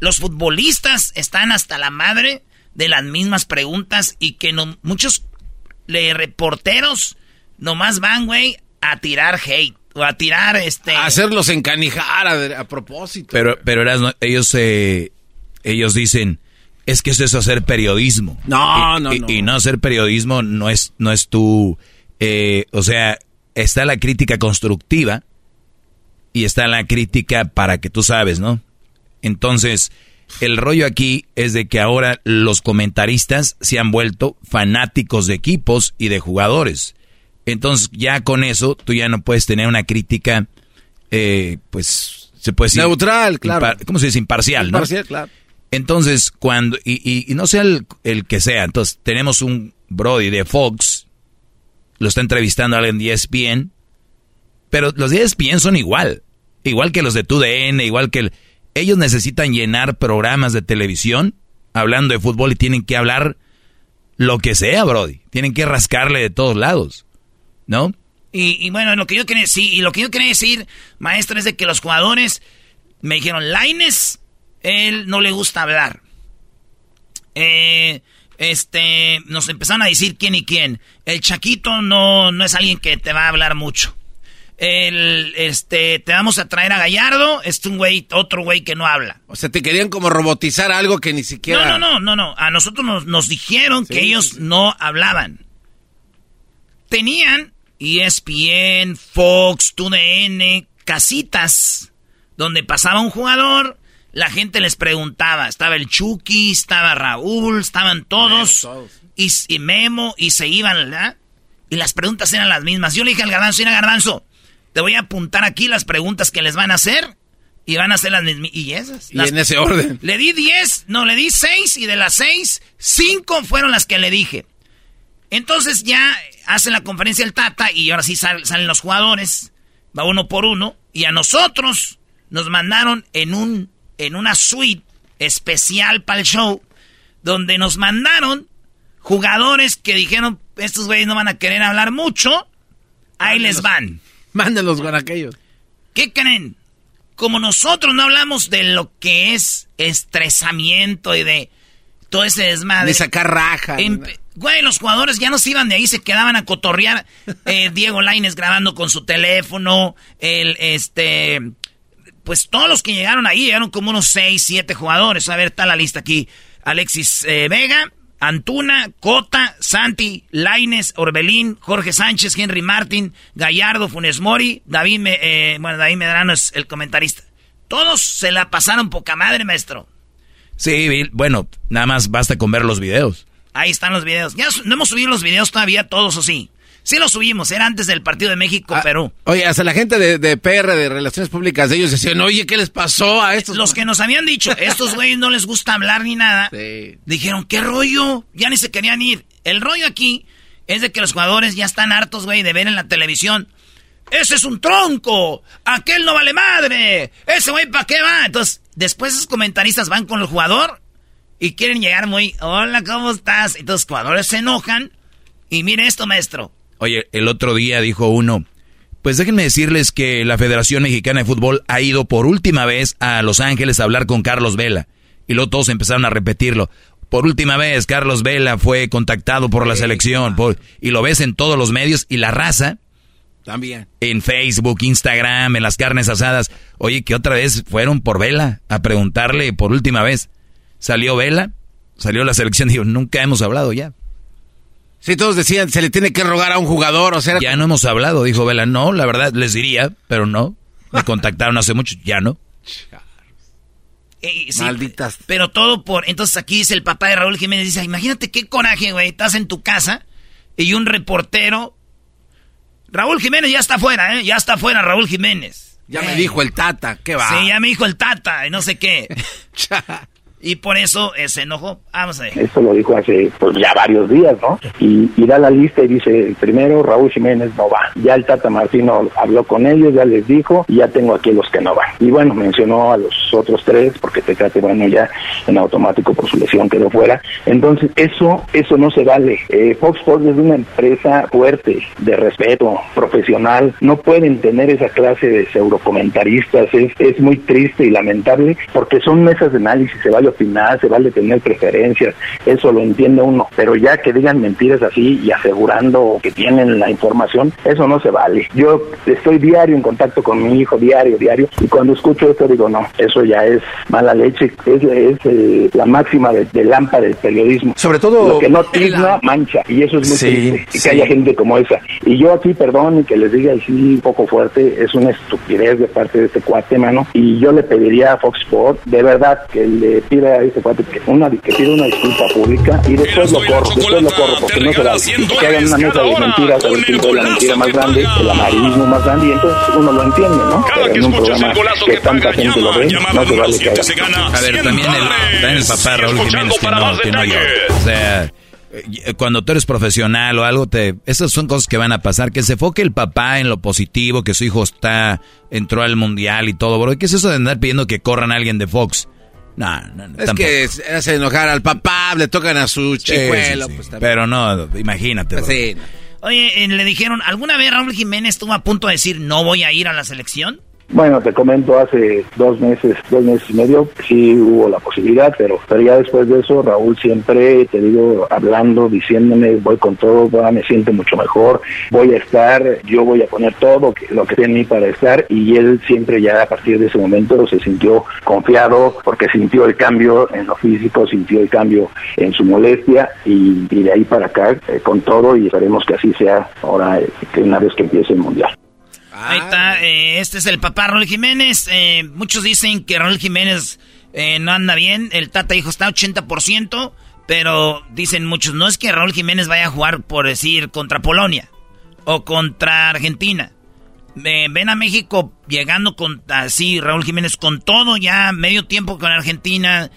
Los futbolistas están hasta la madre de las mismas preguntas y que no, muchos le, reporteros nomás van, güey, a tirar hate. O a tirar este. A hacerlos encanijar a, propósito. Pero, pero ellos, eh, ellos dicen es que eso es hacer periodismo. No, no, no. Y no hacer periodismo no es, no es tu, eh, o sea, está la crítica constructiva y está la crítica para que tú sabes, ¿no? Entonces, el rollo aquí es de que ahora los comentaristas se han vuelto fanáticos de equipos y de jugadores. Entonces, ya con eso, tú ya no puedes tener una crítica, eh, pues, se puede decir... Neutral, claro. ¿Cómo se dice? Imparcial, ¿no? Imparcial, claro. Entonces, cuando, y, no sea el, que sea, entonces tenemos un Brody de Fox, lo está entrevistando a alguien de ESPN, pero los de ESPN son igual, igual que los de TUDN, igual que ellos necesitan llenar programas de televisión hablando de fútbol y tienen que hablar lo que sea, Brody, tienen que rascarle de todos lados, ¿no? Y, bueno, lo que yo quería decir, y lo que yo quería decir, maestro, es de que los jugadores me dijeron, Laines él no le gusta hablar. Eh, este, nos empezaron a decir quién y quién. El Chaquito no, no es alguien que te va a hablar mucho. El, este, te vamos a traer a Gallardo, es un güey, otro güey que no habla. O sea, te querían como robotizar algo que ni siquiera... No, no, no, no, no. A nosotros nos, nos dijeron que ellos no hablaban. Tenían ESPN, Fox, TUDN, casitas, donde pasaba un jugador la gente les preguntaba. Estaba el Chucky, estaba Raúl, estaban todos. Y, Memo, y se iban, ¿verdad? Y las preguntas eran las mismas. Yo le dije al garbanzo, mira garbanzo, te voy a apuntar aquí las preguntas que les van a hacer. Y van a ser las mismas. Y esas. Y en ese orden. Le di 10, no, le di 6 y de las 6, 5 fueron las que le dije. Entonces ya hacen la conferencia el Tata y ahora sí salen los jugadores. Va uno por uno. Y a nosotros nos mandaron en un en una suite especial para el show, donde nos mandaron jugadores que dijeron, estos güeyes no van a querer hablar mucho, ahí les van. Mándenlos con aquellos. ¿Qué creen? Como nosotros no hablamos de lo que es estresamiento y de todo ese desmadre. De sacar raja. güey, los jugadores ya no se iban de ahí, se quedaban a cotorrear. [LAUGHS] Eh, Diego Laines grabando con su teléfono. El, este, pues todos los que llegaron ahí llegaron como unos 6, 7 jugadores. A ver, está la lista aquí. Alexis eh, Vega, Antuna, Cota, Santi, Laines, Orbelín, Jorge Sánchez, Henry Martín, Gallardo, Funes Mori, David, eh, bueno, David Medrano es el comentarista. Todos se la pasaron poca madre, maestro. Sí, bueno, nada más basta con ver los videos. Ahí están los videos. Ya no hemos subido los videos todavía todos, ¿o sí? Sí lo subimos, era antes del partido de México-Perú. Ah, oye, hasta la gente de, PR, de Relaciones Públicas, ellos decían, oye, ¿qué les pasó a estos? Los que nos habían dicho, [LAUGHS] estos güeyes no les gusta hablar ni nada, dijeron, ¿qué rollo? Ya ni se querían ir. El rollo aquí es de que los jugadores ya están hartos, güey, de ver en la televisión. Ese es un tronco, aquel no vale madre, ese güey, ¿para qué va? Entonces, después esos comentaristas van con el jugador y quieren llegar muy, hola, ¿cómo estás? Entonces, los jugadores se enojan y mire esto, maestro. Oye, el otro día dijo uno, pues déjenme decirles que la Federación Mexicana de Fútbol ha ido por última vez a Los Ángeles a hablar con Carlos Vela. Y luego todos empezaron a repetirlo. Por última vez, Carlos Vela fue contactado por la selección. y lo ves en todos los medios. Y la raza También. En Facebook, Instagram, en las carnes asadas. Oye, que otra vez fueron por Vela a preguntarle por última vez. Salió Vela, salió la selección, [LAUGHS] digo, nunca hemos hablado ya. Sí, todos decían, se le tiene que rogar a un jugador, o sea... Ya no hemos hablado, dijo Vela. No, la verdad, les diría, pero no. Me contactaron hace mucho, ya no. Eh, Malditas. Pero todo por... Entonces aquí dice el papá de Raúl Jiménez, dice, imagínate qué coraje, güey, estás en tu casa y un reportero... Raúl Jiménez ya está fuera, ¿eh? Ya está fuera Raúl Jiménez. Ya me dijo el Tata, ¿qué va? Sí, ya me dijo el Tata, y no sé qué. [LAUGHS] Y por eso se enojó. Vamos a ver. Esto lo dijo hace pues, ya varios días, ¿no? Y, da la lista y dice, primero Raúl Jiménez no va. Ya el Tata Martino habló con ellos, ya les dijo, y ya tengo aquí los que no van. Y bueno, mencionó a los otros tres, porque Tecate, bueno, ya en automático por su lesión quedó fuera. Entonces, eso, eso no se vale. Eh, Fox Sports es una empresa fuerte, de respeto, profesional. No pueden tener esa clase de pseudocomentaristas. Es, es muy triste y lamentable, porque son mesas de análisis, se vale opinar, se vale tener preferencias, eso lo entiende uno, pero ya que digan mentiras así y asegurando que tienen la información, eso no se vale. Yo estoy diario en contacto con mi hijo, diario, diario, y cuando escucho esto digo, no, eso ya es mala leche, es, eh, la máxima de, de, lámpara del periodismo. Sobre todo... Lo que no tizna, mancha, y eso es muy triste, que haya gente como esa. Y yo aquí, perdón, y que les diga así un poco fuerte, es una estupidez de parte de este cuate, mano, y yo le pediría a Fox Sports, de verdad, que le pida a ese cuate que, una, que pida una disculpa pública y después lo corro, después lo corro, porque no se va que hagan una mesa de mentiras, a ver quién la mentira más grande, el amarillismo más grande, y entonces uno lo entiende, ¿no? Pero en un programa que tanta gente lo ve, no se vale que haga. A ver, también el, también el papá Raúl Jiménez que no, que no yo. O sea cuando tú eres profesional o algo, te, esas son cosas que van a pasar. Que se enfoque el papá en lo positivo, que su hijo está, entró al mundial y todo, bro. ¿Qué es eso de andar pidiendo que corran a alguien de Fox? No, no, no. Es que hace enojar al papá, le tocan a su chicuelo. Pues, Pero no, imagínate. Sí. Oye, eh, le dijeron, ¿alguna vez Raúl Jiménez estuvo a punto de decir no voy a ir a la selección? Bueno, te comento, hace dos meses, dos meses y medio, sí hubo la posibilidad, pero, pero ya después de eso, Raúl siempre, te digo, hablando, diciéndome, voy con todo, me siento mucho mejor, voy a estar, yo voy a poner todo lo que tiene en mí para estar, y él siempre ya a partir de ese momento se sintió confiado, porque sintió el cambio en lo físico, sintió el cambio en su molestia, y, de ahí para acá, eh, con todo, y esperemos que así sea ahora, eh, una vez que empiece el Mundial. Ahí está, eh, este es el papá Raúl Jiménez. Eh, muchos dicen que Raúl Jiménez eh, no anda bien. El Tata dijo está 80%, pero dicen muchos, no es que Raúl Jiménez vaya a jugar, por decir, contra Polonia o contra Argentina. ven a México llegando con así, Raúl Jiménez con todo, ya medio tiempo con Argentina,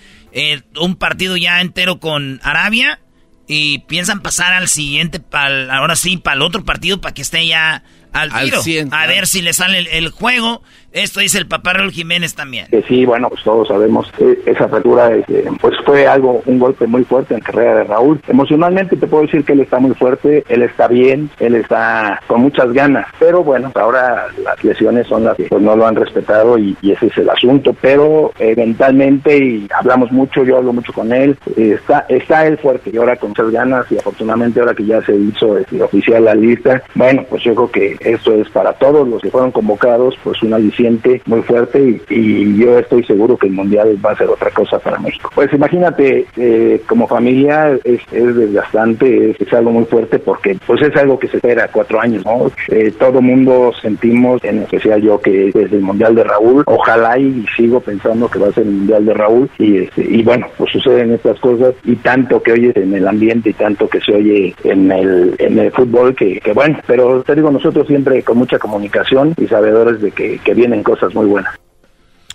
un partido ya entero con Arabia y piensan pasar al siguiente, ahora sí, para el otro partido, para que esté ya al tiro. a ver si le sale el, juego. Esto dice el papá Raúl Jiménez también. sí, bueno, pues todos sabemos que esa apertura este, pues fue algo, un golpe muy fuerte en la carrera de Raúl. Emocionalmente te puedo decir que él está muy fuerte, él está bien, él está con muchas ganas. Pero bueno, ahora las lesiones son las que pues, no lo han respetado y, ese es el asunto. Pero eventualmente, y hablamos mucho, yo hablo mucho con él, está, está él fuerte y ahora con muchas ganas y afortunadamente ahora que ya se hizo este, oficial la lista, bueno, pues yo creo que esto es para todos los que fueron convocados, pues un aliciente muy fuerte y, yo estoy seguro que el Mundial va a ser otra cosa para México. Pues imagínate, eh, como familia es, es desgastante, es, algo muy fuerte porque pues es algo que se espera cuatro años, ¿no? Eh, todo mundo sentimos, en especial yo, que desde el Mundial de Raúl, ojalá y, sigo pensando que va a ser el Mundial de Raúl y, este, y bueno, pues suceden estas cosas y tanto que oyes en el ambiente y tanto que se oye en el, en el fútbol que, que bueno, pero te digo, nosotros siempre con mucha comunicación y sabedores de que, vienen cosas muy buenas.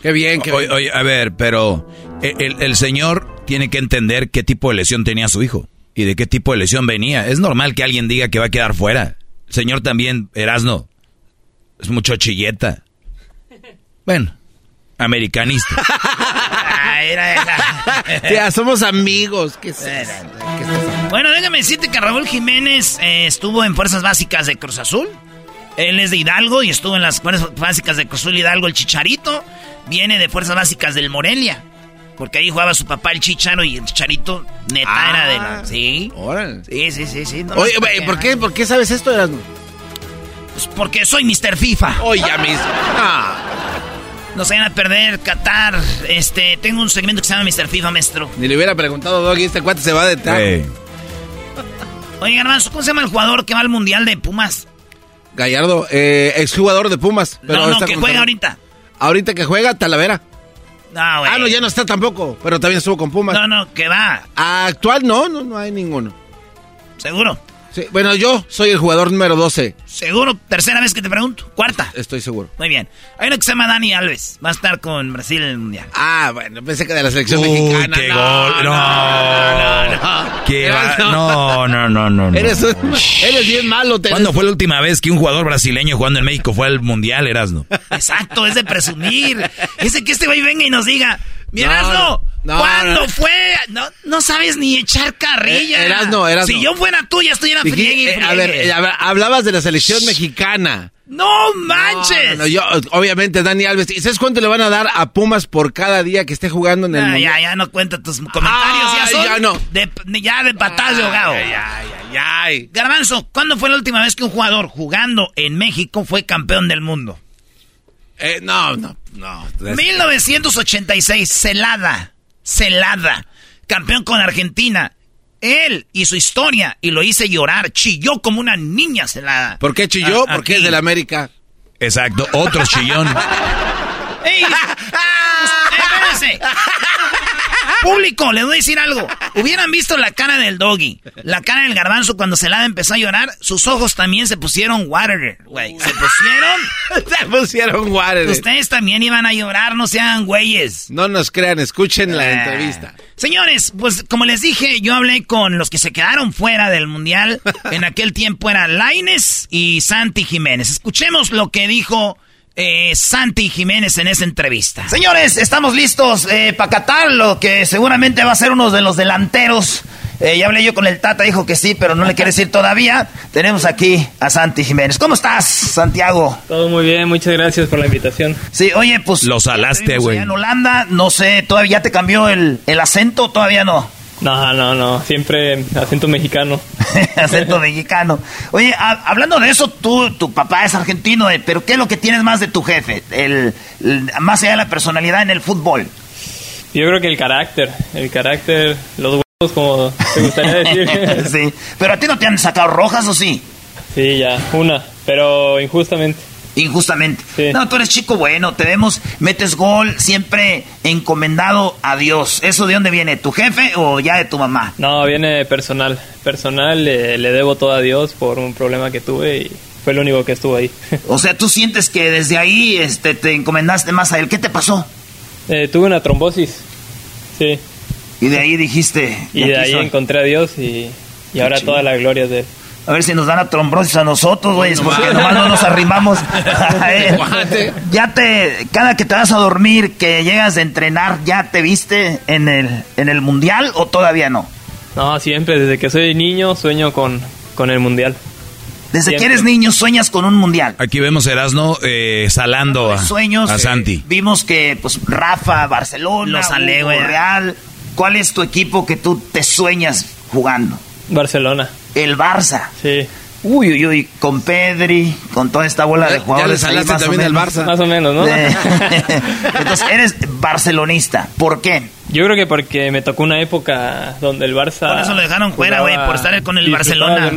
Qué bien, que oye, a ver, pero el, el, señor tiene que entender qué tipo de lesión tenía su hijo y de qué tipo de lesión venía. Es normal que alguien diga que va a quedar fuera. El señor también, Erasno, es mucho chilleta. Bueno, americanista. [LAUGHS] [LAUGHS] ya, somos amigos. ¿Qué bueno, déjame decirte que Raúl Jiménez eh, estuvo en Fuerzas Básicas de Cruz Azul. Él es de Hidalgo y estuvo en las Fuerzas Básicas de Azul Hidalgo. El Chicharito viene de Fuerzas Básicas del Morelia. Porque ahí jugaba su papá el Chicharo y el Chicharito neta era de la... Ah, ¿Sí? Órale. Sí, sí, sí, sí. Oye, ¿por qué, ¿por qué sabes esto, Erasmo? Pues porque soy Mr. FIFA. Ya mismo. Ah. No se vayan a perder Qatar. Este, tengo un segmento que se llama Mr. FIFA, maestro. Ni le hubiera preguntado, Doggy, este cuate se va de tal. Oye, Garbanzo, ¿cómo se llama el jugador que va al Mundial de Pumas? Gallardo, eh, exjugador de Pumas. Pero no, no, está que juega ahorita. Ahorita que juega, Talavera. No, güey. Ah, no, ya no está tampoco, pero también estuvo con Pumas. No, no, que va. Actual, no, no, no hay ninguno. ¿Seguro? Sí, bueno, yo soy el jugador número 12. ¿Seguro? Tercera vez que te pregunto. Cuarta. Estoy seguro. Muy bien. Hay uno que se llama Dani Alves. Va a estar con Brasil en el Mundial. Ah, bueno, pensé que de la selección Uy, mexicana. qué no, gol. No, no, no. Qué va- Eras, No, no, no, no. no. Eres, un- eres bien malo. Te ¿Cuándo fue la última vez que un jugador brasileño jugando en México fue al Mundial, Erasno? Exacto, es de presumir. Ese que este güey venga y nos diga, No, Erasno, no, ¿cuándo no. fue? No, no sabes ni echar carrilla. Eh, Erasno, Erasno. Si yo fuera tú, ya estuviera friegue y eh, a ver, friegue. eh, a ver, hablabas de la selección mexicana. ¡No manches! No, no, yo, obviamente, Dani Alves. ¿Y sabes cuánto le van a dar a Pumas por cada día que esté jugando en el Ah, ya, ya no cuenta tus comentarios. ya son ya no. De- ya de patadas de ahogado. Ay, ay, ay, ay. Garbanzo, ¿cuándo fue la última vez que un jugador jugando en México fue campeón del mundo? Eh, no, no, no. 1986, Celada. Celada. Campeón con Argentina. Él y su historia, y lo hice llorar, chilló como una niña celada. ¿Por qué chilló? Ah, Porque aquí. es del América. Exacto, otro chillón. [LAUGHS] ¡Ey! [LAUGHS] ¡Espérense! Público, les voy a decir algo. Hubieran visto la cara del doggy, la cara del garbanzo cuando Celada empezó a llorar, sus ojos también se pusieron water, güey. Se pusieron. [LAUGHS] Se pusieron water. Ustedes también iban a llorar, no sean güeyes. No nos crean, escuchen la Eh. entrevista. Señores, pues como les dije, yo hablé con los que se quedaron fuera del mundial. [LAUGHS] En aquel tiempo eran Laines y Santi Jiménez. Escuchemos lo que dijo eh, Santi Jiménez en esa entrevista. Señores, estamos listos para Qatar, lo que seguramente va a ser uno de los delanteros. Eh, ya hablé yo con el Tata, dijo que sí, pero no le quiere decir todavía. Tenemos aquí a Santi Jiménez. ¿Cómo estás, Santiago? Todo muy bien, muchas gracias por la invitación. Sí, oye, pues... Lo salaste, güey. En Holanda, no sé, ¿todavía te cambió el, el acento? Todavía no. No, no, no, siempre acento mexicano. [LAUGHS] acento mexicano. Oye, a- hablando de eso, tú, tu papá es argentino, eh, pero ¿qué es lo que tienes más de tu jefe? El, el- más allá de la personalidad en el fútbol. Yo creo que el carácter, el carácter, los huevos, como te gustaría decir. [LAUGHS] sí, pero a ti no te han sacado rojas o sí? Sí, ya, una, pero injustamente. Injustamente. No, tú eres chico bueno, te vemos, metes gol, siempre encomendado a Dios. ¿Eso de dónde viene? ¿Tu jefe o ya de tu mamá? No, viene personal. Personal, eh, le debo todo a Dios por un problema que tuve y fue lo único que estuvo ahí. [LAUGHS] O sea, tú sientes que desde ahí este, te encomendaste más a él. ¿Qué te pasó? Eh, tuve una trombosis, sí. Y de ahí dijiste... Y de ahí soy. encontré a Dios y, y ahora toda la gloria es de él. A ver si nos dan a trombrosis a nosotros, güey, porque nomás no nos arrimamos. [LAUGHS] Ya te, cada que te vas a dormir, que llegas de entrenar, ¿ya te viste en el, en el mundial o todavía no? No, siempre, desde que soy niño sueño con, con el mundial. Desde que eres niño sueñas con un mundial. Aquí vemos a Erasno eh, salando a, Sueños. a eh, Santi. vimos que, pues, Rafa, Barcelona, Lo salé, Hugo güey. Real. ¿Cuál es tu equipo que tú te sueñas jugando? Barcelona. El Barça. Sí. Uy, uy, uy, con Pedri, con toda esta bola de jugadores. ya le ahí más o también al menos. Barça. Más o menos, ¿no? Eh, [LAUGHS] Entonces, eres barcelonista. ¿Por qué? Yo creo que porque me tocó una época donde el Barça. Por eso lo dejaron fuera, güey, por estar con el Barcelona.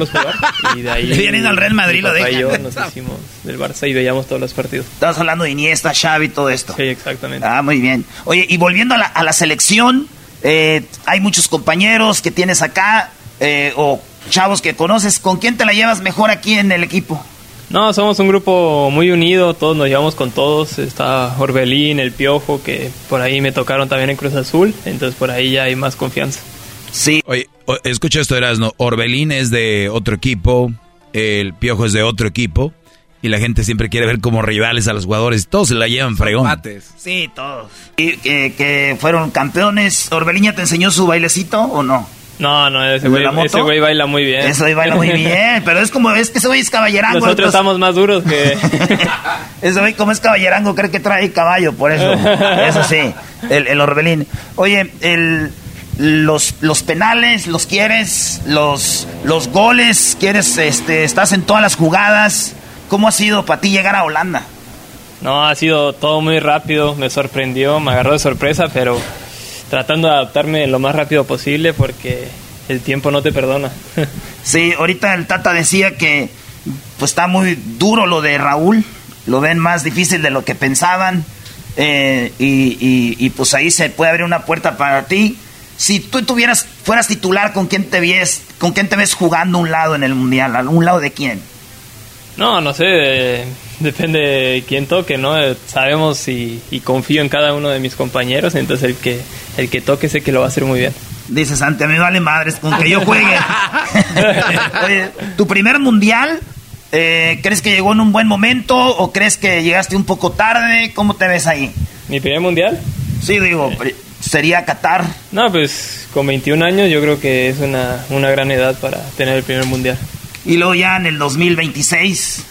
y de [LAUGHS] ahí. Le vienen al Real Madrid, lo dejan. yo nos hicimos del Barça y veíamos todos los partidos. Estamos hablando de Iniesta, Xavi, todo esto. Sí, exactamente. Ah, muy bien. Oye, y volviendo a la, a la selección, eh, hay muchos compañeros que tienes acá, eh, o chavos que conoces. ¿Con quién te la llevas mejor aquí en el equipo? No, somos un grupo muy unido, todos nos llevamos con todos. Está Orbelín, el Piojo, que por ahí me tocaron también en Cruz Azul, entonces por ahí ya hay más confianza. Sí. Oye, escucha esto, Erasno. Orbelín es de otro equipo, el Piojo es de otro equipo, y la gente siempre quiere ver como rivales a los jugadores. Todos se la llevan fregón. Sí, todos. ¿Y que, que fueron campeones? ¿Orbelín ya te enseñó su bailecito o no? No, no, ese ¿El de güey, ese güey baila muy bien. Eso ahí baila muy bien, pero es como, es que ese güey es caballerango. Nosotros otros- estamos más duros que... [LAUGHS] Ese güey como es caballerango cree que trae caballo, por eso. [LAUGHS] Eso sí, el, el Orbelín. Oye, el, los, los penales, ¿los quieres? Los, los goles, ¿quieres? Este, ¿Estás en todas las jugadas? ¿Cómo ha sido para ti llegar a Holanda? No, ha sido todo muy rápido, me sorprendió, me agarró de sorpresa, pero tratando de adaptarme lo más rápido posible porque el tiempo no te perdona. [LAUGHS] sí, ahorita el Tata decía que pues está muy duro lo de Raúl, lo ven más difícil de lo que pensaban eh, y, pues ahí se puede abrir una puerta para ti. Si tú tuvieras, fueras titular, ¿con quién te ves, con quién te ves jugando un lado en el mundial? ¿A un lado de quién? No, no sé, [LAUGHS] depende de quién toque, ¿no? Sabemos y, confío en cada uno de mis compañeros, entonces el que, el que toque sé que lo va a hacer muy bien. Dices, ante a mí vale madres con que yo juegue. [LAUGHS] tu primer mundial, eh, ¿crees que llegó en un buen momento o crees que llegaste un poco tarde? ¿Cómo te ves ahí? ¿Mi primer mundial? Sí, digo, sería Qatar. No, pues con 21 años yo creo que es una, una gran edad para tener el primer mundial. Y luego ya en el 2026.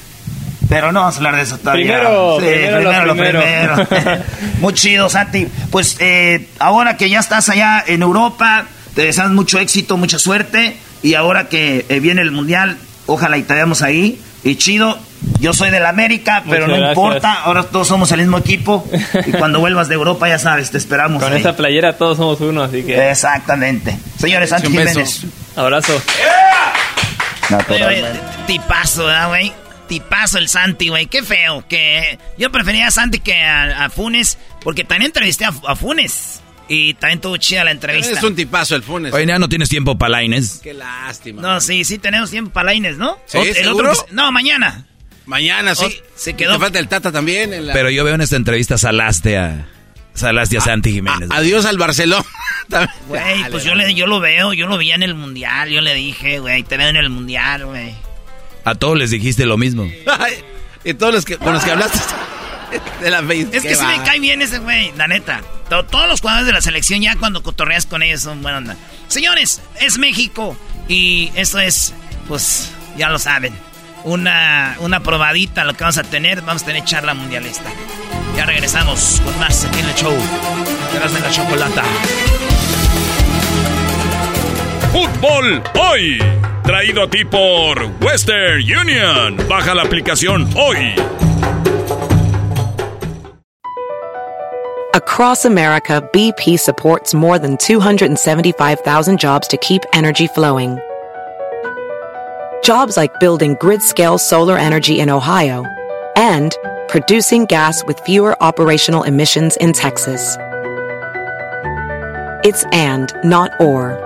Pero no vamos a hablar de eso todavía. Primero, primero, lo primero. [LAUGHS] [LAUGHS] Muy chido, Santi. Pues eh, ahora que ya estás allá en Europa, te deseamos mucho éxito, mucha suerte. Y ahora que eh, viene el Mundial, ojalá y te veamos ahí. Y chido, yo soy del América, pero no importa, ahora todos somos el mismo equipo. Y [LAUGHS] cuando vuelvas de Europa, ya sabes, te esperamos. Con esa playera todos somos uno, así que. Exactamente. Señores, Santi Jiménez. Abrazo. tipazo, güey? Tipazo el Santi, güey. Qué feo. Que yo prefería a Santi que a, Funes, porque también entrevisté a, Funes. Y también tuvo chida la entrevista. Es un tipazo el Funes. Oye, ya no tienes tiempo para Laines. Qué lástima. No, sí, sí tenemos tiempo para Laines, ¿no? ¿Sí, el otro no, mañana. Mañana, sí. se quedó. Te falta el Tata también. Pero yo veo en esta entrevista salaste a... Salaste a, Santi Jiménez. adiós al Barcelona. [LAUGHS] Güey, pues yo, le, yo lo veo, yo lo vi en el Mundial. Yo le dije, güey, te veo en el Mundial, güey. A todos les dijiste lo mismo. y todos los que, con los que hablaste [LAUGHS] de la face. Es que sí me cae bien ese güey, la neta. Todos los jugadores de la selección ya cuando cotorreas con ellos son buena onda. Señores, es México y esto es, pues, ya lo saben una, una probadita lo que vamos a tener. Vamos a tener charla mundialista. Ya regresamos con más aquí en el show. de la chocolata. Fútbol hoy. Traído a ti por Western Union. Baja la aplicación hoy. Across America, BP supports more than 275,000 jobs to keep energy flowing. Jobs like building grid-scale solar energy in Ohio and producing gas with fewer operational emissions in Texas. It's and, not or.